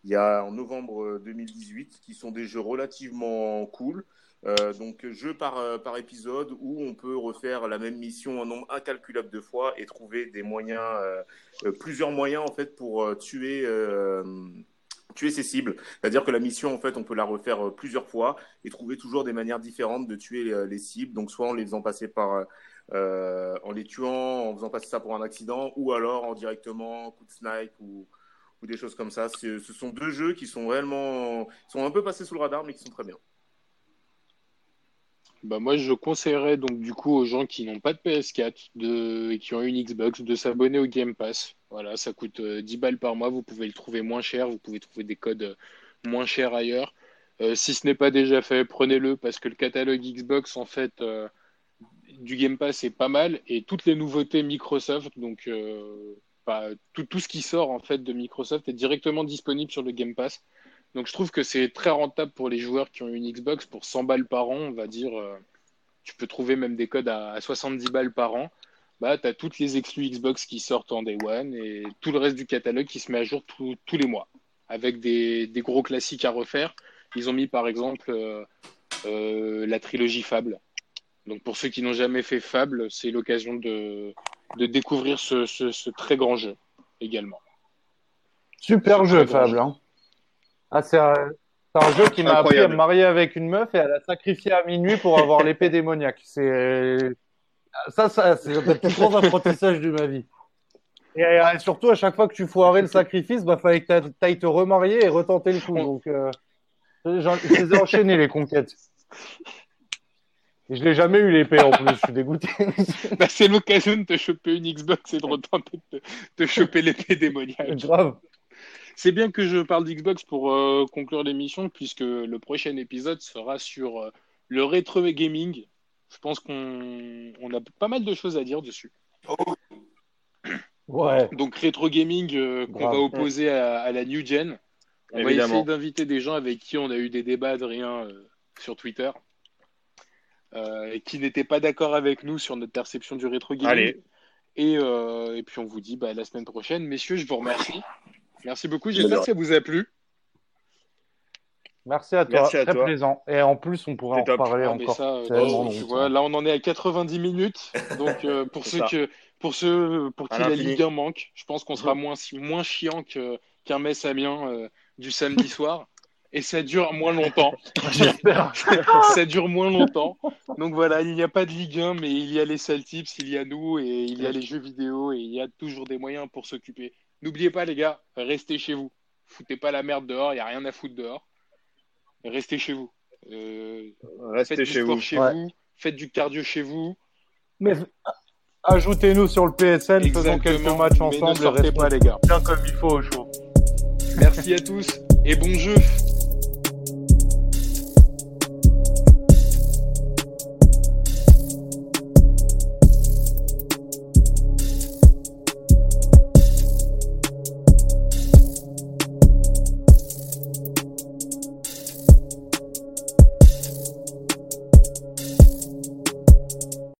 Speaker 4: il y a en novembre 2018, qui sont des jeux relativement cool. Euh, donc jeu par, euh, par épisode où on peut refaire la même mission un nombre incalculable de fois et trouver des moyens, plusieurs moyens en fait pour tuer tuer ses cibles. C'est-à-dire que la mission, en fait, on peut la refaire euh, plusieurs fois et trouver toujours des manières différentes de tuer euh, les, cibles. Donc, soit en les faisant passer par, euh, en les tuant, en faisant passer ça pour un accident, ou alors en directement coup de snipe ou, ou des choses comme ça. Ce sont deux jeux qui sont réellement, sont un peu passés sous le radar, mais qui sont très bien.
Speaker 1: Bah moi, je conseillerais donc du coup aux gens qui n'ont pas de PS4 de, et qui ont une Xbox de s'abonner au Game Pass. Voilà, ça coûte 10 euh, balles par mois. Vous pouvez le trouver moins cher. Vous pouvez trouver des codes euh, moins chers ailleurs. Euh, si ce n'est pas déjà fait, prenez-le parce que le catalogue Xbox, en fait, du Game Pass est pas mal et toutes les nouveautés Microsoft, donc bah, tout, tout ce qui sort en fait de Microsoft est directement disponible sur le Game Pass. Donc je trouve que c'est très rentable pour les joueurs qui ont une Xbox. Pour 100 balles par an, on va dire, euh, tu peux trouver même des codes à, 70 balles par an. Bah, tu as toutes les exclus Xbox qui sortent en Day One et tout le reste du catalogue qui se met à jour tous les mois avec des, gros classiques à refaire. Ils ont mis par exemple euh, euh, la trilogie Fable. Donc pour ceux qui n'ont jamais fait Fable, c'est l'occasion de, découvrir ce, très grand jeu également.
Speaker 2: Super jeu Fable. Hein. Ah, c'est un, jeu qui m'a appris à me marier avec une meuf et à la sacrifier à minuit pour avoir l'épée démoniaque. C'est ça, ça c'est le plus grand apprentissage de ma vie. Et, surtout, à chaque fois que tu foirais le sacrifice, bah, fallait que tu ailles te remarier et retenter le coup. Donc, euh, je les ai enchaînés, les conquêtes. Et je l'ai jamais eu l'épée en plus, je suis dégoûté.
Speaker 1: bah, c'est l'occasion de te choper une Xbox et de retenter de te, te choper l'épée démoniaque.
Speaker 2: Grave.
Speaker 1: C'est bien que je parle d'Xbox pour euh, conclure l'émission, puisque le prochain épisode sera sur euh, le rétro gaming. Je pense qu'on a pas mal de choses à dire dessus.
Speaker 2: Ouais.
Speaker 1: Donc rétro gaming euh, qu'on va opposer à, la new gen. On va essayer d'inviter des gens avec qui on a eu des débats de rien sur Twitter. et qui n'étaient pas d'accord avec nous sur notre perception du rétro gaming.
Speaker 4: Allez.
Speaker 1: Et, et puis on vous dit bah, la semaine prochaine. Messieurs, je vous remercie. Merci beaucoup. J'espère que ça vous a plu.
Speaker 2: Merci à toi, très plaisant. Et en plus, on pourrait en parler ah, encore.
Speaker 1: là, on en est à 90 minutes. Donc, euh, pour, ceux que, pour ceux pour qui la Ligue 1 manque, je pense qu'on sera moins, moins chiant qu'un Metz Amiens euh, du samedi soir. Et ça dure moins longtemps. J'espère. ça dure moins longtemps. Donc voilà, il n'y a pas de Ligue 1, mais il y a les Celtics, il y a nous, et il y a les jeux vidéo, et il y a toujours des moyens pour s'occuper. N'oubliez pas, les gars, restez chez vous. Foutez pas la merde dehors, il n'y a rien à foutre dehors restez chez vous. Euh, restez faites chez, du sport vous. chez vous. Faites du cardio chez vous.
Speaker 2: Mais ajoutez-nous sur le PSN, faisons quelques matchs ensemble.
Speaker 1: ne sortez pas, les gars.
Speaker 2: Bien comme il faut au show.
Speaker 1: Merci à tous et bon jeu.